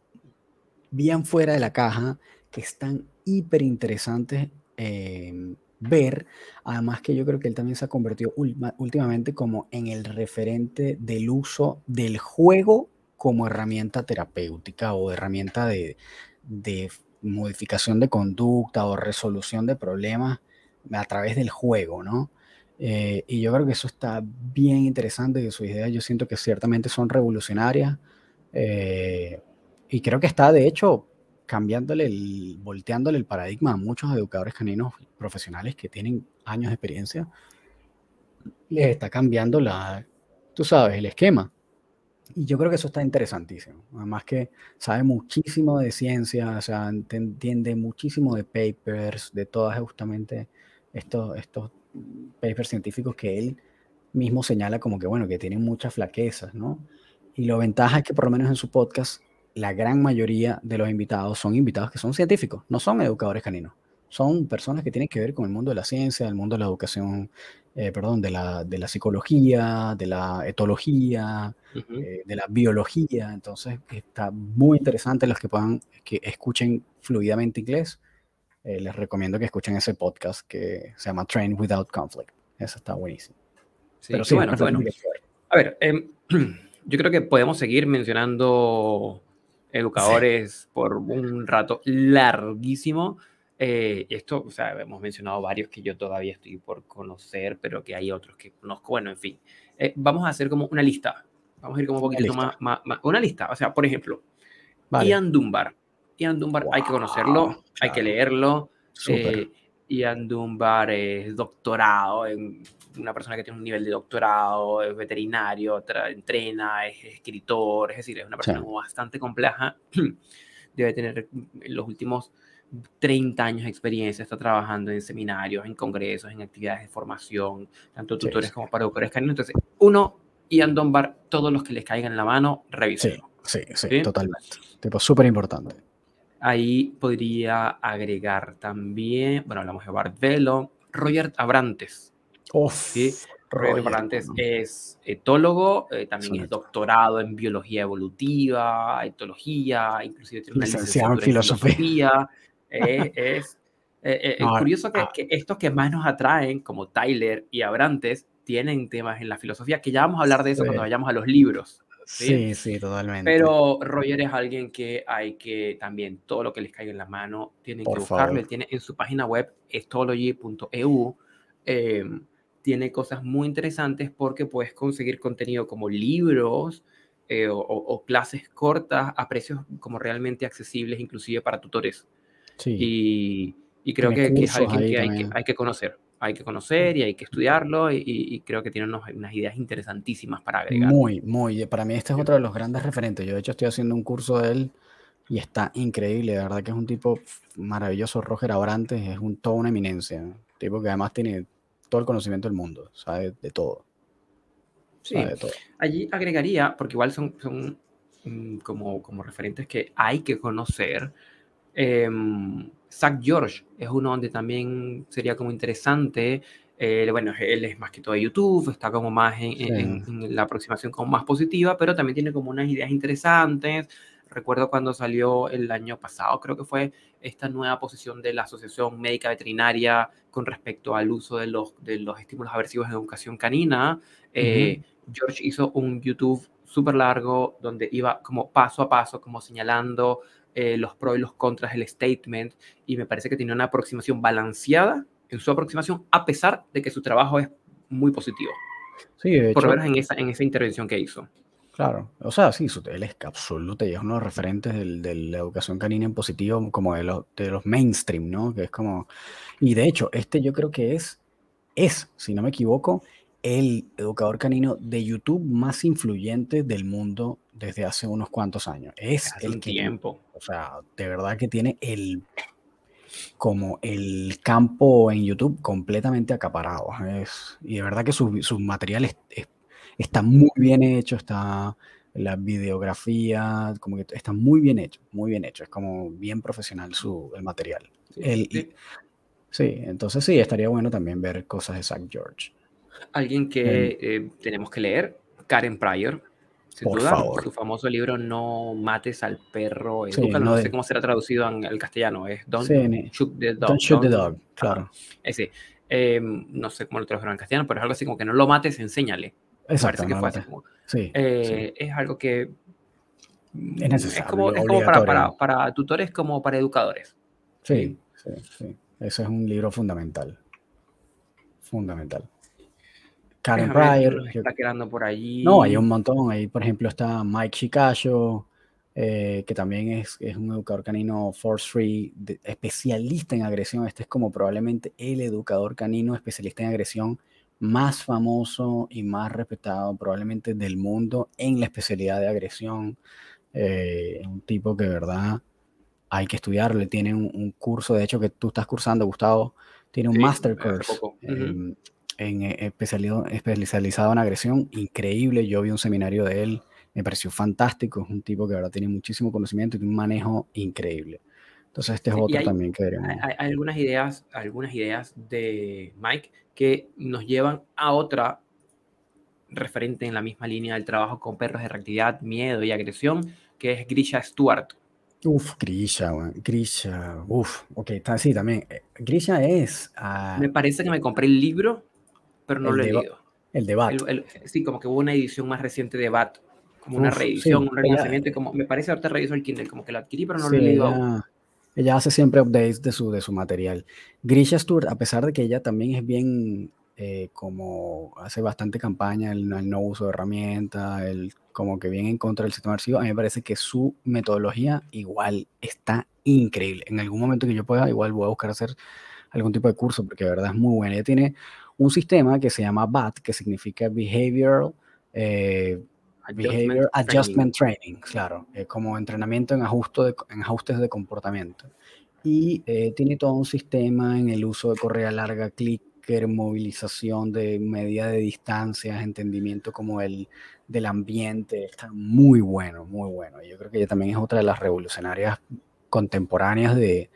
bien fuera de la caja que están hiper interesantes em, ver, además que yo creo que él también se ha convertido últimamente como en el referente del uso del juego como herramienta terapéutica o herramienta de, de modificación de conducta o resolución de problemas a través del juego, ¿no? Eh, y yo creo que eso está bien interesante, que sus ideas yo siento que ciertamente son revolucionarias. Eh, y creo que está, de hecho, cambiándole, el, volteándole el paradigma a muchos educadores caninos profesionales que tienen años de experiencia. Les está cambiando la, tú sabes, el esquema. Y yo creo que eso está interesantísimo. Además que sabe muchísimo de ciencia, o sea, entiende muchísimo de papers, de todas justamente estos, estos papers científicos que él mismo señala como que, bueno, que tienen muchas flaquezas, ¿no? Y lo ventaja es que por lo menos en su podcast, la gran mayoría de los invitados son invitados que son científicos, no son educadores caninos. Son personas que tienen que ver con el mundo de la ciencia, el mundo de la educación, eh, perdón, de la, de la, psicología, de la etología, eh, de la biología. Entonces, está muy interesante los que puedan, que escuchen fluidamente inglés eh, les recomiendo que escuchen ese podcast que se llama Train Without Conflict. Eso está buenísimo. Sí, Pero sí, bueno, bueno. A ver, em, yo creo que podemos seguir mencionando educadores por un rato larguísimo. Eh, esto, o sea, hemos mencionado varios que yo todavía estoy por conocer, pero que hay otros que conozco. Bueno, en fin, eh, vamos a hacer como una lista. Vamos a ir como un poquito más, más, Una lista. O sea, por ejemplo, Ian Dunbar. Ian Dunbar hay que conocerlo, hay que leerlo. Eh, Ian Dunbar es doctorado, en una persona que tiene un nivel de doctorado, es veterinario, entrena, es escritor, es decir, es una persona bastante compleja. Debe tener los últimos 30 años de experiencia, está trabajando en seminarios, en congresos, en actividades de formación, tanto tutores como para educadores caninos. Entonces, uno, Ian Dunbar, todos los que les caigan en la mano, revísenlo. Sí, sí, sí, totalmente. Tipo, súper importante. Ahí podría agregar también, bueno, hablamos de Bart Velo, Roger Abrantes. ¿sí? Roger Abrantes es etólogo, eh, también es doctorado en biología evolutiva, etología, inclusive tiene una licenciado en filosofía. Eh, es eh, curioso que, ah. que, estos que más nos atraen, como Tyler y Abrantes, tienen temas en la filosofía, que ya vamos a hablar de eso cuando vayamos a los libros. ¿sí? sí, totalmente. Pero Roger es alguien que hay que también, todo lo que les caiga en la mano, tienen que buscarlo. Él tiene en su página web, estology.eu, em, tiene cosas muy interesantes porque puedes conseguir contenido como libros eh, o, clases cortas a precios como realmente accesibles, inclusive para tutores. Sí. Y, y creo que, es alguien que hay, que hay que conocer hay que conocer y hay que estudiarlo y, creo que tiene unas ideas interesantísimas para agregar. Muy, muy. Para mí este es otro de los grandes referentes. Yo de hecho estoy haciendo un curso de él y está increíble. De verdad que es un tipo maravilloso. Roger Abrantes es un, toda una eminencia. Tipo que además tiene todo el conocimiento del mundo, sabe de todo. Sí, allí agregaría, porque igual son, son mm, como, como referentes que hay que conocer. Eh, Zach George es uno donde también sería como interesante. Eh, bueno, él es más que todo de YouTube, está como más en, la aproximación como más positiva, pero también tiene como unas ideas interesantes. Recuerdo cuando salió el año pasado, creo que fue esta nueva posición de la Asociación Médica Veterinaria con respecto al uso de los, de los estímulos aversivos en educación canina. Eh, George hizo un YouTube súper largo donde iba como paso a paso, como señalando eh, los pros y los contras del statement, y me parece que tiene una aproximación balanceada en su aproximación, a pesar de que su trabajo es muy positivo. Sí, Por lo menos en esa, en esa intervención que hizo. Claro, o sea, sí, él es absoluto y es uno de los referentes de la educación canina en positivo, como de los, de los mainstream, ¿no? Que es como. Y de hecho, este yo creo que es, es, si no me equivoco, el educador canino de YouTube más influyente del mundo desde hace unos cuantos años. Es el tiempo. O sea, de verdad que tiene el como el campo en YouTube completamente acaparado. Es, y de verdad que sus su materiales está muy bien hecho, está la videografía, como que está muy bien hecho, muy bien hecho. Es como bien profesional su, el material. Sí, sí, entonces sí, estaría bueno también ver cosas de Zach George. Alguien que eh, tenemos que leer, Karen Pryor. Sin Por duda, favor. su famoso libro No mates al perro, no, sé cómo será traducido en el castellano, es Don't Shoot the Dog. Don't Shoot the Dog, claro. ese. Em, no sé cómo lo tradujeron en castellano, pero es algo así como que no lo mates, enséñale. Exacto. que fue eh, Es algo que es necesario. Es como, es como para, para, para, tutores como para educadores. Sí, sí, sí. Ese es un libro fundamental. Fundamental. Karen Pryor. Está quedando por allí. No, hay un montón. Ahí, por ejemplo, está Mike Chicayo, eh, que también es, es, un educador canino force free, especialista en agresión. Este es como probablemente el educador canino especialista en agresión más famoso y más respetado probablemente del mundo en la especialidad de agresión. Eh, un tipo que de verdad hay que estudiarle. Tiene un, curso, de hecho, que tú estás cursando, Gustavo, tiene un master course en, eh, especializado, especializado en agresión. Increíble. Yo vi un seminario de él, me pareció fantástico. Es un tipo que verdad tiene muchísimo conocimiento y un manejo increíble. Entonces, este es otro también que veremos. Hay, algunas ideas, algunas ideas de Mike que nos llevan a otra referente en la misma línea del trabajo con perros de reactividad, miedo y agresión, que es Grisha Stewart. Uf, Grisha, Grisha, uf, ok, está así también. Eh, Grisha es... Ah, me parece que me compré el libro, pero no lo he leído. El de Bat. sí, como que hubo una edición más reciente de Bat, como una reedición, un relanzamiento, como me parece ahorita revisó el Kindle, como que lo adquirí, pero no lo he leído ella, ella hace siempre updates de su, de su material. Grisha Stewart, a pesar de que ella también es bien eh, como hace bastante campaña el, no uso de herramientas, el como que viene en contra del sistema archivo, a mí me parece que su metodología igual está increíble. En algún momento que yo pueda, igual voy a buscar hacer algún tipo de curso, porque de verdad es muy buena. Ella tiene un sistema que se llama BAT, que significa Behavioral eh, Adjustment, Training. claro, como entrenamiento en, ajuste en ajustes de comportamiento. Y eh, tiene todo un sistema en el uso de correa larga, clic, movilización de medida de distancias, entendimiento como el del ambiente, está muy bueno, muy bueno. Yo creo que ella también es otra de las revolucionarias contemporáneas de,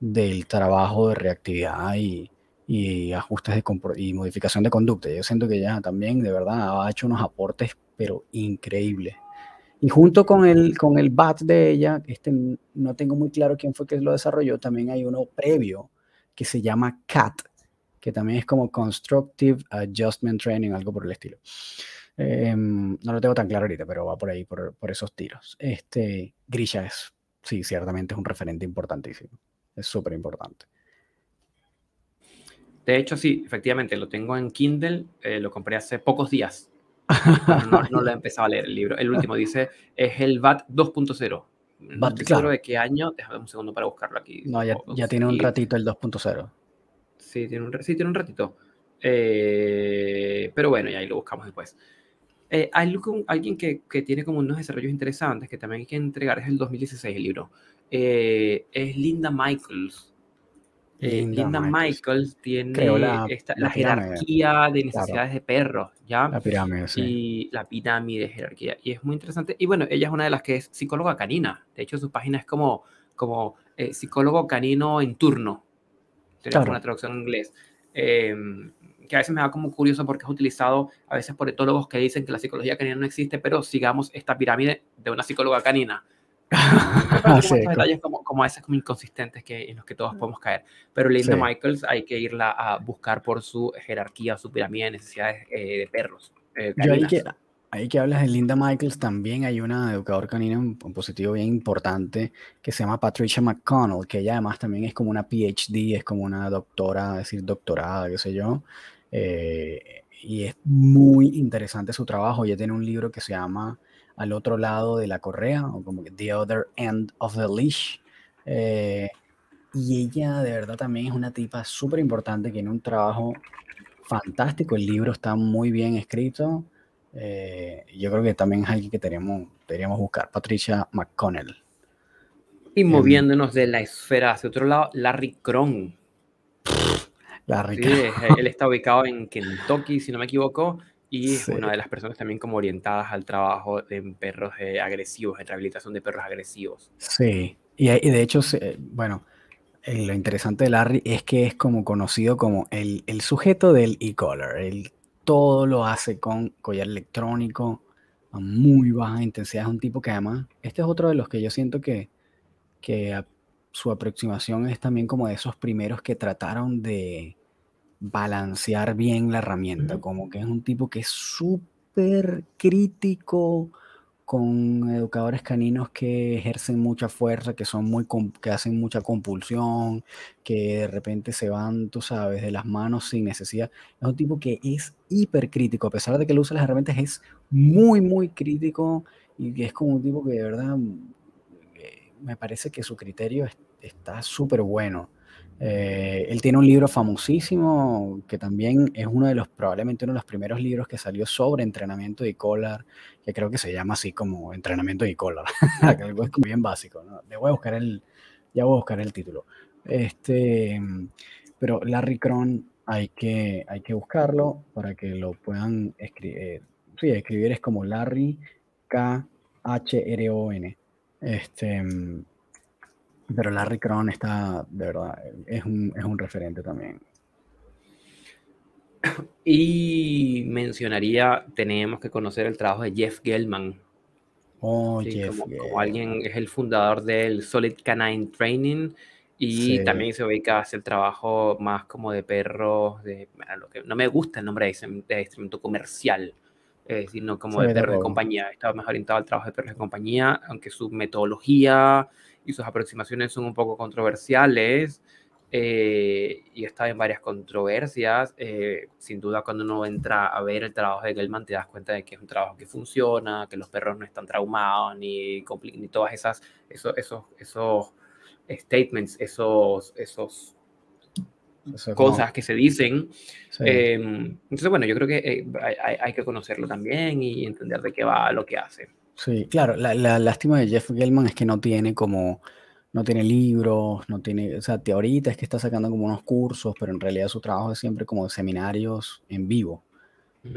del trabajo de reactividad y, y ajustes de y modificación de conducta. Yo siento que ella también de verdad ha hecho unos aportes, pero increíbles. Y junto con el, con el BAT de ella, este, no tengo muy claro quién fue que lo desarrolló, también hay uno previo que se llama CAT, que también es como Constructive Adjustment Training, algo por el estilo. Em, no lo tengo tan claro ahorita, pero va por ahí, por, por esos tiros. Este, Grisha es, sí, ciertamente es un referente importantísimo. Es súper importante. De hecho, sí, efectivamente, lo tengo en Kindle, eh, lo compré hace pocos días. no, no, lo he empezado a leer el libro. El último dice, es el VAT 2.0. No estoy claro. de qué año, déjame un segundo para buscarlo aquí. No, ya, ya tiene un ratito el 2.0. Sí, tiene un, sí, tiene un ratito. Eh, pero bueno, ya ahí lo buscamos después. Eh, hay alguien que, que, tiene como unos desarrollos interesantes que también hay que entregar, es el 2016 el libro. Eh, es Linda Michaels. Linda, Michaels. tiene la, la, jerarquía de necesidades de perros, ¿ya? La pirámide, sí. Y la pirámide de jerarquía. Y es muy interesante. Y bueno, ella es una de las que es psicóloga canina. De hecho, su página es como, como psicólogo canino en turno una traducción en inglés, em, que a veces me da como curioso porque es utilizado a veces por etólogos que dicen que la psicología canina no existe, pero sigamos esta pirámide de una psicóloga canina. sí, detalles como, como veces como inconsistentes que, en los que todos podemos caer. Pero Linda Michaels hay que irla a buscar por su jerarquía, su pirámide de necesidades eh, de perros. Eh, Yo hay que, Ahí que hablas de Linda Michaels, también hay una educadora canina un, positivo bien importante que se llama Patricia McConnell, que ella además también es como una PhD, es como una doctora, es decir, doctorada, qué sé yo. Eh, y es muy interesante su trabajo. Ella tiene un libro que se llama Al otro lado de la correa, o como The Other End of the Leash. Eh, y ella de verdad también es una tipa súper importante, tiene un trabajo fantástico. El libro está muy bien escrito. Eh, yo creo que también es alguien que deberíamos, deberíamos buscar, Patricia McConnell. Y em, moviéndonos de la esfera hacia otro lado, Larry Cron. Larry sí, Él está ubicado en Kentucky, si no me equivoco, y es una de las personas también como orientadas al trabajo en perros eh, agresivos, en rehabilitación de perros agresivos. Sí, y, de hecho, bueno, eh, lo interesante de Larry es que es como conocido como el, el sujeto del e-collar, el todo lo hace con collar electrónico, a muy baja intensidad. Es un tipo que además, este es otro de los que yo siento que, que su aproximación es también como de esos primeros que trataron de balancear bien la herramienta, como que es un tipo que es súper crítico con educadores caninos que ejercen mucha fuerza, que son muy que hacen mucha compulsión, que de repente se van, tú sabes, de las manos sin necesidad. Es un tipo que es hiper crítico, a pesar de que él usa las herramientas, es muy, muy crítico y es como un tipo que de verdad eh, me parece que su criterio está súper bueno. Eh, él tiene un libro famosísimo que también es uno de los, probablemente uno de los primeros libros que salió sobre entrenamiento de collar, que creo que se llama así como entrenamiento de collar, algo es bien básico, ¿no? voy a buscar el, ya voy a buscar el título. Este, pero Larry Cron hay que, hay que buscarlo para que lo puedan escribir. Eh, sí, escribir es como Larry K H R O N. Este, pero Larry Cron está, de verdad, es un, es un referente también. Y mencionaría, tenemos que conocer el trabajo de Jeff Gellman. Oh, Jeff como, alguien, es el fundador del Solid Canine Training y también se ubica hacia el trabajo más como de perros, de, lo que, no me gusta el nombre de, instrumento comercial, sino como de perros de compañía. Estaba más orientado al trabajo de perros de compañía, aunque su metodología y sus aproximaciones son un poco controversiales eh, y está en varias controversias. Eh, sin duda, cuando uno entra a ver el trabajo de Gelman, te das cuenta de que es un trabajo que funciona, que los perros no están traumados, ni, ni todas esas esos, esos, esos statements, esos, esos cosas que se dicen. Em, entonces, bueno, yo creo que eh, hay, hay, que conocerlo también y entender de qué va lo que hace. Sí, claro, la, lástima de Jeff Gellman es que no tiene como, no tiene libros, no tiene, o sea, ahorita es que está sacando como unos cursos, pero en realidad su trabajo es siempre como seminarios en vivo.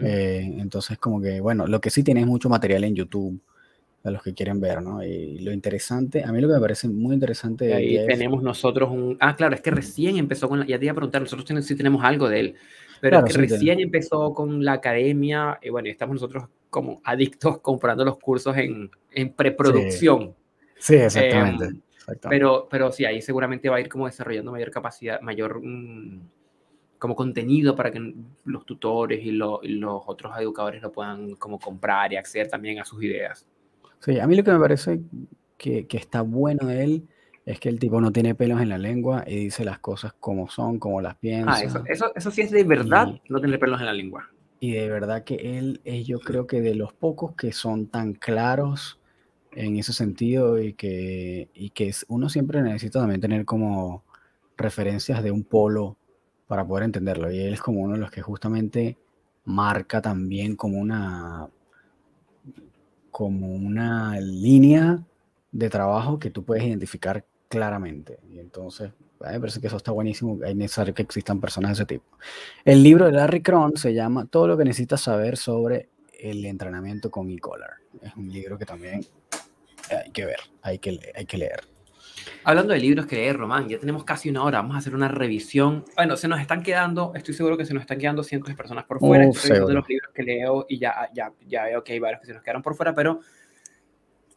Eh, entonces, como que, bueno, lo que sí tiene es mucho material en YouTube a los que quieren ver, ¿no? Y lo interesante, a mí lo que me parece muy interesante ahí tenemos nosotros un, ah, claro, es que recién empezó con la, ya te iba a preguntar, nosotros sí tenemos algo de él, pero es que recién empezó con la academia, y bueno, estamos nosotros como adictos comprando los cursos en, en preproducción. Sí, exactamente, em, Pero, pero sí, ahí seguramente va a ir como desarrollando mayor capacidad, mayor mm, como contenido para que los tutores y, los otros educadores lo puedan como comprar y acceder también a sus ideas. Sí, a mí lo que me parece que, que está bueno de él es que el tipo no tiene pelos en la lengua y dice las cosas como son, como las piensa. Ah, eso, eso, eso sí es de verdad no tener pelos en la lengua. Y de verdad que él es yo creo que de los pocos que son tan claros en ese sentido y que, y que uno siempre necesita también tener como referencias de un polo para poder entenderlo. Y él es como uno de los que justamente marca también como una, como una línea de trabajo que tú puedes identificar claramente. Y entonces, me parece que eso está buenísimo. Hay necesario que existan personas de ese tipo. El libro de Larry Cron se llama Todo lo que necesitas saber sobre el entrenamiento con e-collar. Es un libro que también hay que ver, hay que, hay que leer. Hablando de libros que leer, Román, ya tenemos casi una hora. Vamos a hacer una revisión. Bueno, se nos están quedando, estoy seguro que se nos están quedando cientos de personas por fuera. estoy de los libros que leo y ya, ya, ya veo que hay varios que se nos quedaron por fuera, pero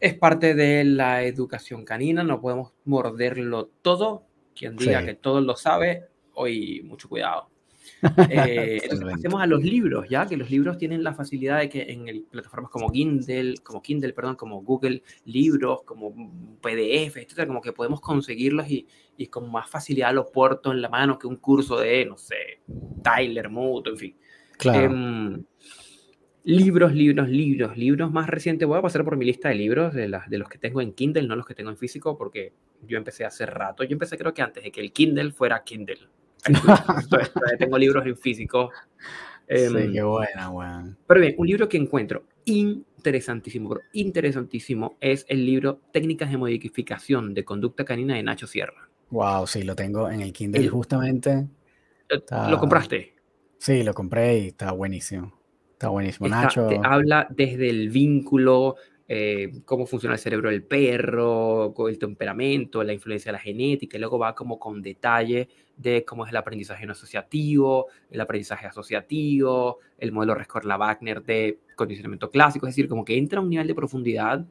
es parte de la educación canina, no podemos morderlo todo. Quien diga que todo lo sabe, hoy mucho cuidado. Eh, entonces pasemos a los libros, ya que los libros tienen la facilidad de que en plataformas como Kindle, como Kindle, perdón, como Google Libros, como PDF, etcétera, como que podemos conseguirlos y, y con más facilidad lo puerto en la mano que un curso de, no sé, Tyler Mood, en fin. Claro. Em, Libros, libros, libros, libros más recientes. Voy a pasar por mi lista de libros de, de los que tengo en Kindle, no los que tengo en físico, porque yo empecé hace rato. Yo empecé creo que antes de que el Kindle fuera Kindle. tengo libros en físico. Em, sí, qué buena, weón. Pero bien, un libro que encuentro interesantísimo, pero interesantísimo, es el libro Técnicas de Modificación de Conducta Canina de Nacho Sierra. Wow, sí, lo tengo en el Kindle justamente. ¿Lo compraste? Sí, lo compré y está buenísimo. Está buenísimo, Nacho. habla desde el vínculo eh, cómo funciona el cerebro del perro, el temperamento, la influencia de la genética, y luego va como con detalle de cómo es el aprendizaje no asociativo, el aprendizaje asociativo, el modelo Rescorla-Wagner de condicionamiento clásico, es decir, como que entra a un nivel de profundidad,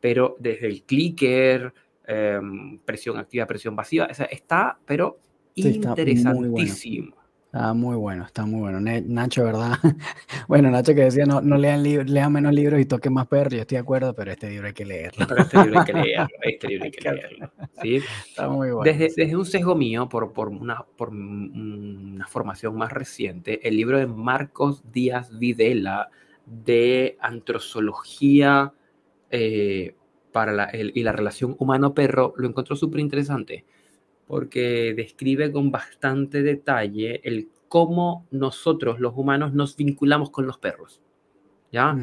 pero desde el clicker, em, presión activa, presión pasiva, está, pero interesantísimo. Está muy bueno, está muy bueno. Nacho, ¿verdad? bueno, Nacho que decía, no, no lean, lean menos libros y toquen más perros, yo estoy de acuerdo, pero este libro hay que leerlo. Pero este libro hay que leerlo, este libro hay que leerlo. ¿sí? Está muy bueno. Desde, desde, un sesgo mío, por, por, una, por una formación más reciente, el libro de Marcos Díaz Videla de Antrozoología eh, para la, y la relación humano-perro, lo encontró súper interesante porque describe con bastante detalle el cómo nosotros, los humanos, nos vinculamos con los perros. ¿Ya?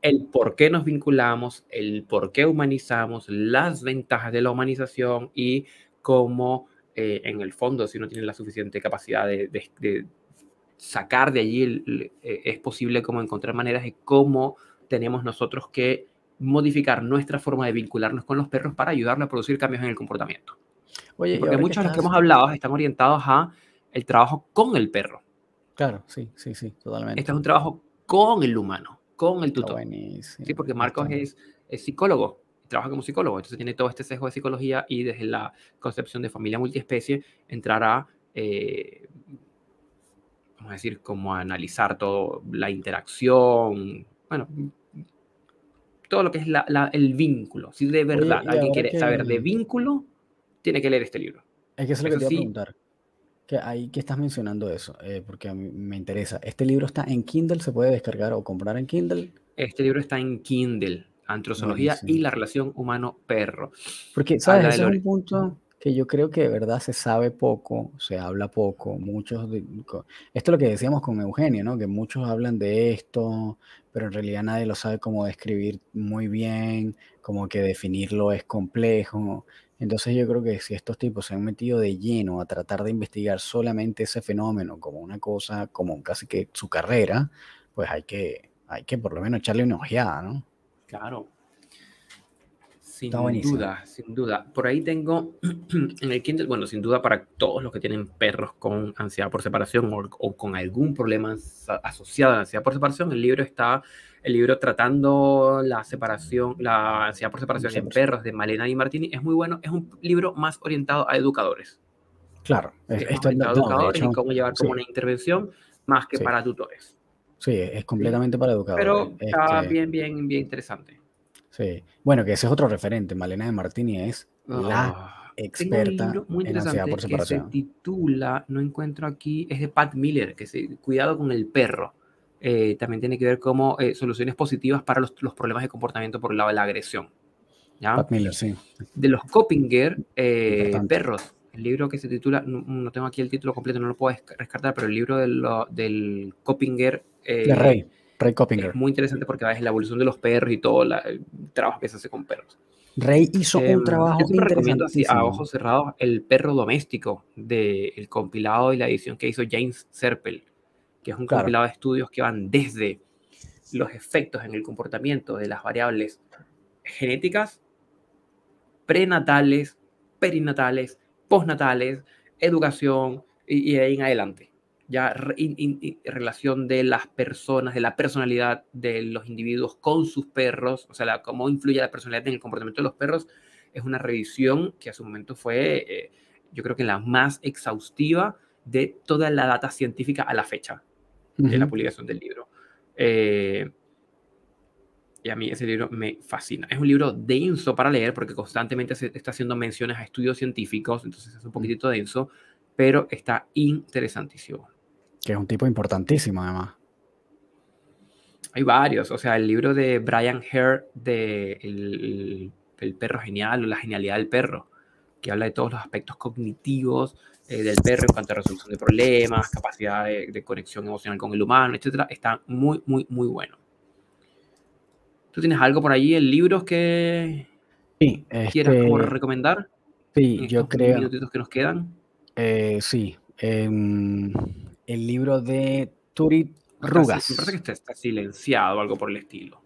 El por qué nos vinculamos, el por qué humanizamos, las ventajas de la humanización y cómo, eh, en el fondo, si uno tiene la suficiente capacidad de, sacar de allí, eh, es posible como encontrar maneras de cómo tenemos nosotros que modificar nuestra forma de vincularnos con los perros para ayudarle a producir cambios en el comportamiento. Oye, Porque muchos de los que hemos hablado están orientados a el trabajo con el perro. Claro, sí, sí, sí, totalmente. Este es un trabajo con el humano, con el tutor. Sí, porque Marcos es, es, psicólogo, trabaja como psicólogo, entonces tiene todo este sesgo de psicología y desde la concepción de familia multiespecie entrará, eh, vamos a decir, como a analizar todo, la interacción, bueno, todo lo que es la, el vínculo. Si de verdad alguien quiere saber de vínculo, tiene que leer este libro. Es que es lo que te a preguntar. Que ahí que estás mencionando eso, eh, porque a mí me interesa. ¿Este libro está en Kindle? ¿Se puede descargar o comprar en Kindle? Este libro está en Kindle, Antrozoología y la relación humano-perro. Porque, ¿sabes? Ese es un punto que yo creo que de verdad se sabe poco, se habla poco. Muchos, esto es lo que decíamos con Eugenio, ¿no? Que muchos hablan de esto, pero en realidad nadie lo sabe cómo describir muy bien, como que definirlo es complejo. Entonces yo creo que si estos tipos se han metido de lleno a tratar de investigar solamente ese fenómeno como una cosa, como casi que su carrera, pues hay que, hay que por lo menos echarle una ojeada, ¿no? Claro. Sin duda, sin duda. Por ahí tengo en el Kindle, bueno, sin duda para todos los que tienen perros con ansiedad por separación o, con algún problema asociado a la ansiedad por separación, el libro está, el libro tratando la separación, la ansiedad por separación en perros de Malena y Martini es muy bueno. Es un libro más orientado a educadores. Claro, es, esto educadores y cómo llevar como una intervención más que para tutores. Sí, es completamente para educadores. Pero está este bien, bien, bien interesante. Sí. Bueno, que ese es otro referente. Malena de Martini es la ah, experta en ansiedad por separación. Que se titula, no encuentro aquí, es de Pat Miller, que se Cuidado con el perro. Eh, también tiene que ver como eh, soluciones positivas para los, los, problemas de comportamiento por el lado de la agresión. ¿ya? Pat Miller, sí. De los Coppinger, eh, Perros. El libro que se titula, no, tengo aquí el título completo, no lo puedo rescatar, pero el libro de lo, del Coppinger. de Rey. Ray Es muy interesante porque es la evolución de los perros y todo el trabajo que se hace con perros. Rey hizo un em, trabajo yo recomiendo así a ojos cerrados El perro doméstico del compilado y la edición que hizo James Serpel, que es un compilado de estudios que van desde los efectos en el comportamiento de las variables genéticas, prenatales, perinatales, postnatales, educación y, y de ahí en adelante. Ya relación de las personas, de la personalidad de los individuos con sus perros, o sea, cómo influye la personalidad en el comportamiento de los perros, es una revisión que a su momento fue, eh, yo creo que la más exhaustiva de toda la data científica a la fecha de la publicación del libro. Eh, y a mí ese libro me fascina. Es un libro denso para leer porque constantemente se está haciendo menciones a estudios científicos, entonces es un poquitito denso, pero está interesantísimo. Que es un tipo importantísimo, además. Hay varios. O sea, el libro de Brian Hare de el, perro genial o la genialidad del perro, que habla de todos los aspectos cognitivos eh, del perro en cuanto a resolución de problemas, capacidad de, conexión emocional con el humano, etc. Está muy, muy, muy bueno. ¿Tú tienes algo por allí en libros que sí, quieras este, recomendar? Sí, yo creo. minutitos que nos quedan. Eh, sí. Em, el libro de Turit Rugas. Me parece que está, silenciado o algo por el estilo.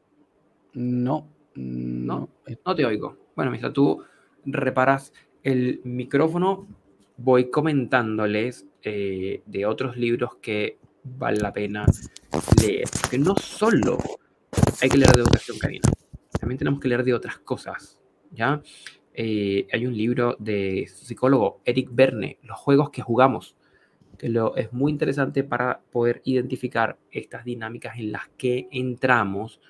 No, No, no te oigo. Bueno, mientras tú reparas el micrófono, voy comentándoles eh, de otros libros que vale la pena leer. Que no solo hay que leer de educación canina, también tenemos que leer de otras cosas. ¿ya? Eh, hay un libro de psicólogo Eric Verne, Los juegos que jugamos, que lo, es muy interesante para poder identificar estas dinámicas en las que entramos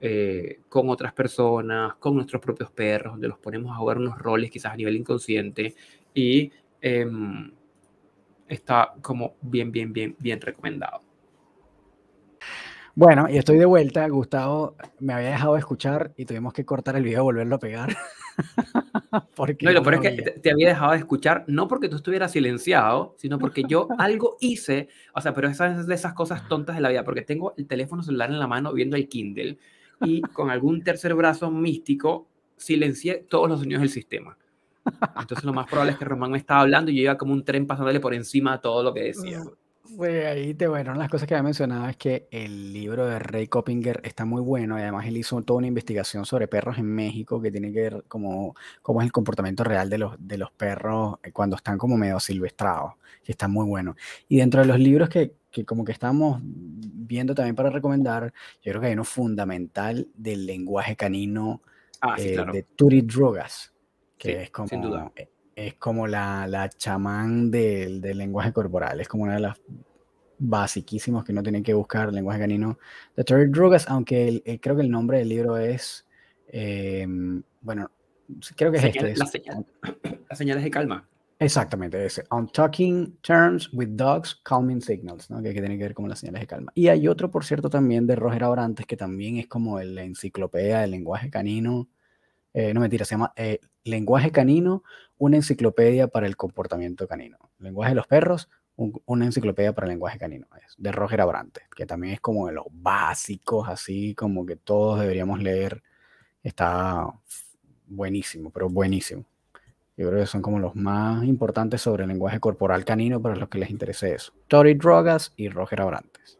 eh, con otras personas, con nuestros propios perros, donde los ponemos a jugar unos roles quizás a nivel inconsciente y em, está como bien, bien, bien, bien recomendado. Bueno, y estoy de vuelta. Gustavo me había dejado de escuchar y tuvimos que cortar el video y volverlo a pegar. porque no, lo peor es que te, había dejado de escuchar, no porque tú estuvieras silenciado, sino porque yo algo hice, o sea, pero esas de esas cosas tontas de la vida, porque tengo el teléfono celular en la mano viendo el Kindle y con algún tercer brazo místico silencié todos los sonidos del sistema. Entonces lo más probable es que Román me estaba hablando y yo iba como un tren pasándole por encima de todo lo que decía. Pues ahí te, bueno, las cosas que había mencionado es que el libro de Ray Coppinger está muy bueno y además él hizo toda una investigación sobre perros en México que tiene que ver como cómo es el comportamiento real de los, de los perros eh, cuando están como medio silvestrados, que está muy bueno. Y dentro de los libros que, que como que estamos viendo también para recomendar, yo creo que hay uno fundamental del lenguaje canino ah, eh, de Turi Drogas, que es como, eh, es como la, la chamán del, del, lenguaje corporal, es como una de las basiquísimos que no tienen que buscar lenguaje canino de Turi Drogas, aunque creo que el nombre del libro es, em, bueno, creo que es este. las señales de calma. Exactamente, ese. On Talking Terms with Dogs, Calming Signals, ¿no? que, que, tiene que ver con las señales de calma. Y hay otro, por cierto, también de Roger Abrantes, que también es como la enciclopedia del lenguaje canino. Eh, no mentira, se llama eh, Lenguaje Canino, una enciclopedia para el comportamiento canino. Lenguaje de los perros, una enciclopedia para el lenguaje canino. De Roger Abrantes, que también es como de los básicos, así como que todos deberíamos leer. Está buenísimo, pero buenísimo. Yo creo que son como los más importantes sobre el lenguaje corporal canino para los que les interese eso. Tori Drogas y Roger Abrantes.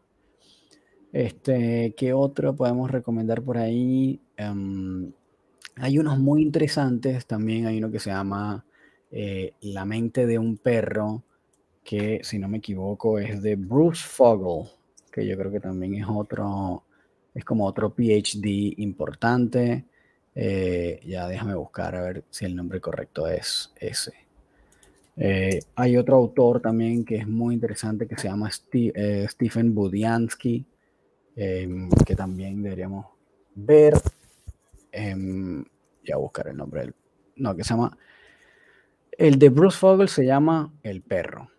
Este, ¿Qué otro podemos recomendar por ahí? Em, hay unos muy interesantes también. Hay uno que se llama eh, La mente de un perro, que si no me equivoco es de Bruce Fogel, que yo creo que también es otro, es como otro PhD importante. Eh, ya déjame buscar a ver si el nombre correcto es ese. Eh, hay otro autor también que es muy interesante que se llama Stephen Budiansky, em, que también deberíamos ver. Em, ya buscar el nombre del. No, que se llama. El de Bruce Fogel se llama El perro.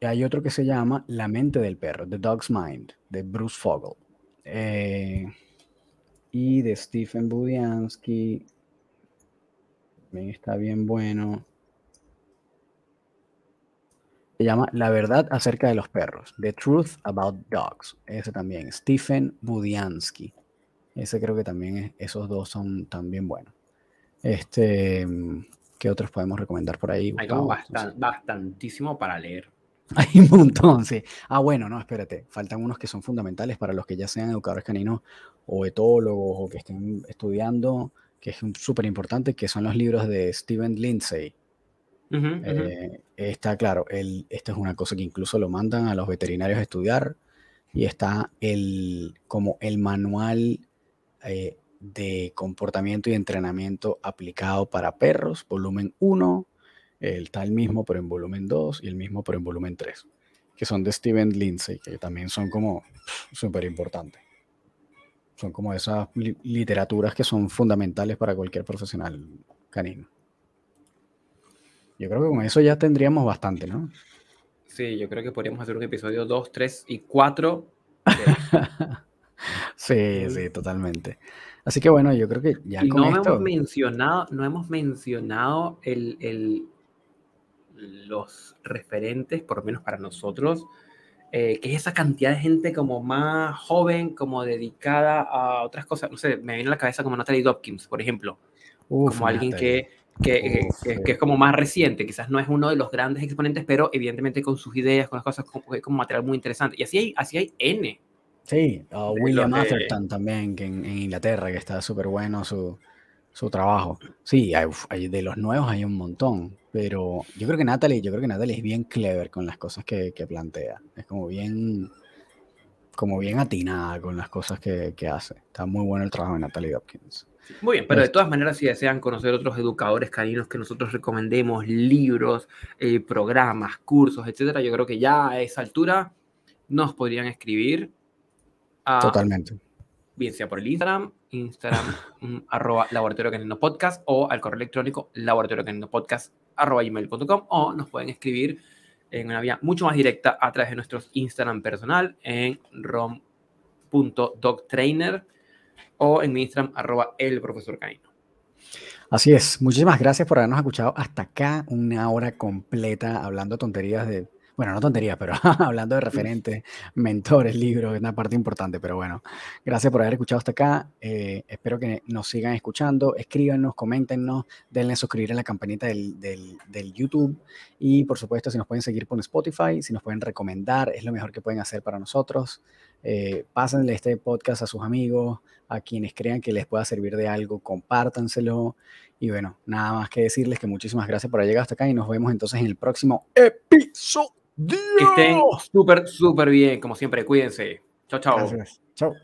Y hay otro que se llama La mente del perro, The Dog's Mind, de Bruce Fogel. Eh, y de Stephen Budiansky. También está bien bueno. Se llama La verdad acerca de los perros. The Truth About Dogs. Ese también. Stephen Budiansky. Ese creo que también es, esos dos son también buenos. Este, ¿qué otros podemos recomendar por ahí? Hay como bastantísimo para leer. Hay un montón, sí. Ah, bueno, no, espérate. Faltan unos que son fundamentales para los que ya sean educadores caninos o etólogos o que estén estudiando, que es súper importante, que son los libros de Steven Lindsay. Eh, está claro, el, esto es una cosa que incluso lo mandan a los veterinarios a estudiar y está el, como el manual eh, de comportamiento y entrenamiento aplicado para perros, volumen 1, el tal mismo pero en volumen 2 y el mismo pero en volumen 3, que son de Steven Lindsay, que también son como súper importantes. Son como esas literaturas que son fundamentales para cualquier profesional canino. Yo creo que con eso ya tendríamos bastante, ¿no? Sí, yo creo que podríamos hacer un episodio 2, 3 y 4. sí, sí, totalmente. Así que bueno, yo creo que ya con no Hemos mencionado, no hemos mencionado el, los referentes, por lo menos para nosotros, eh, que es esa cantidad de gente como más joven, como dedicada a otras cosas. No sé, me viene a la cabeza como Natalie Dopkins, por ejemplo. como alguien que, que, que, es como más reciente, quizás no es uno de los grandes exponentes, pero evidentemente con sus ideas, con las cosas, como, como material muy interesante. Y así hay, así hay N. Sí, William Atherton también, que en, Inglaterra, que está súper bueno su, su, trabajo. Sí, hay, de los nuevos hay un montón, pero yo creo que Natalie, yo creo que Natalie es bien clever con las cosas que, que plantea. Es como bien, como bien atinada con las cosas que, que, hace. Está muy bueno el trabajo de Natalie Hopkins. Muy bien, pero de todas maneras, si desean conocer otros educadores caninos que nosotros recomendemos, libros, eh, programas, cursos, etcétera, yo creo que ya a esa altura nos podrían escribir Totalmente. Bien sea por el Instagram, Instagram mm, arroba laboratorio canino podcast o al correo electrónico laboratorio canino podcast arroba gmail.com o nos pueden escribir en una vía mucho más directa a través de nuestro Instagram personal en rom.dogtrainer o en mi Instagram arroba el profesor canino. Así es, muchísimas gracias por habernos escuchado hasta acá, una hora completa hablando tonterías de bueno, no tonterías, pero hablando de referentes, mentores, libros, es una parte importante, pero bueno, gracias por haber escuchado hasta acá. Eh, espero que nos sigan escuchando, escríbanos, coméntenos, denle a suscribir a la campanita del, del, YouTube y por supuesto si nos pueden seguir por Spotify, si nos pueden recomendar, es lo mejor que pueden hacer para nosotros. Eh, pásenle este podcast a sus amigos, a quienes crean que les pueda servir de algo, compártanselo. Y bueno, nada más que decirles que muchísimas gracias por haber llegado hasta acá y nos vemos entonces en el próximo episodio. Que estén súper, súper bien, como siempre. Cuídense. Chao, chao. Chao.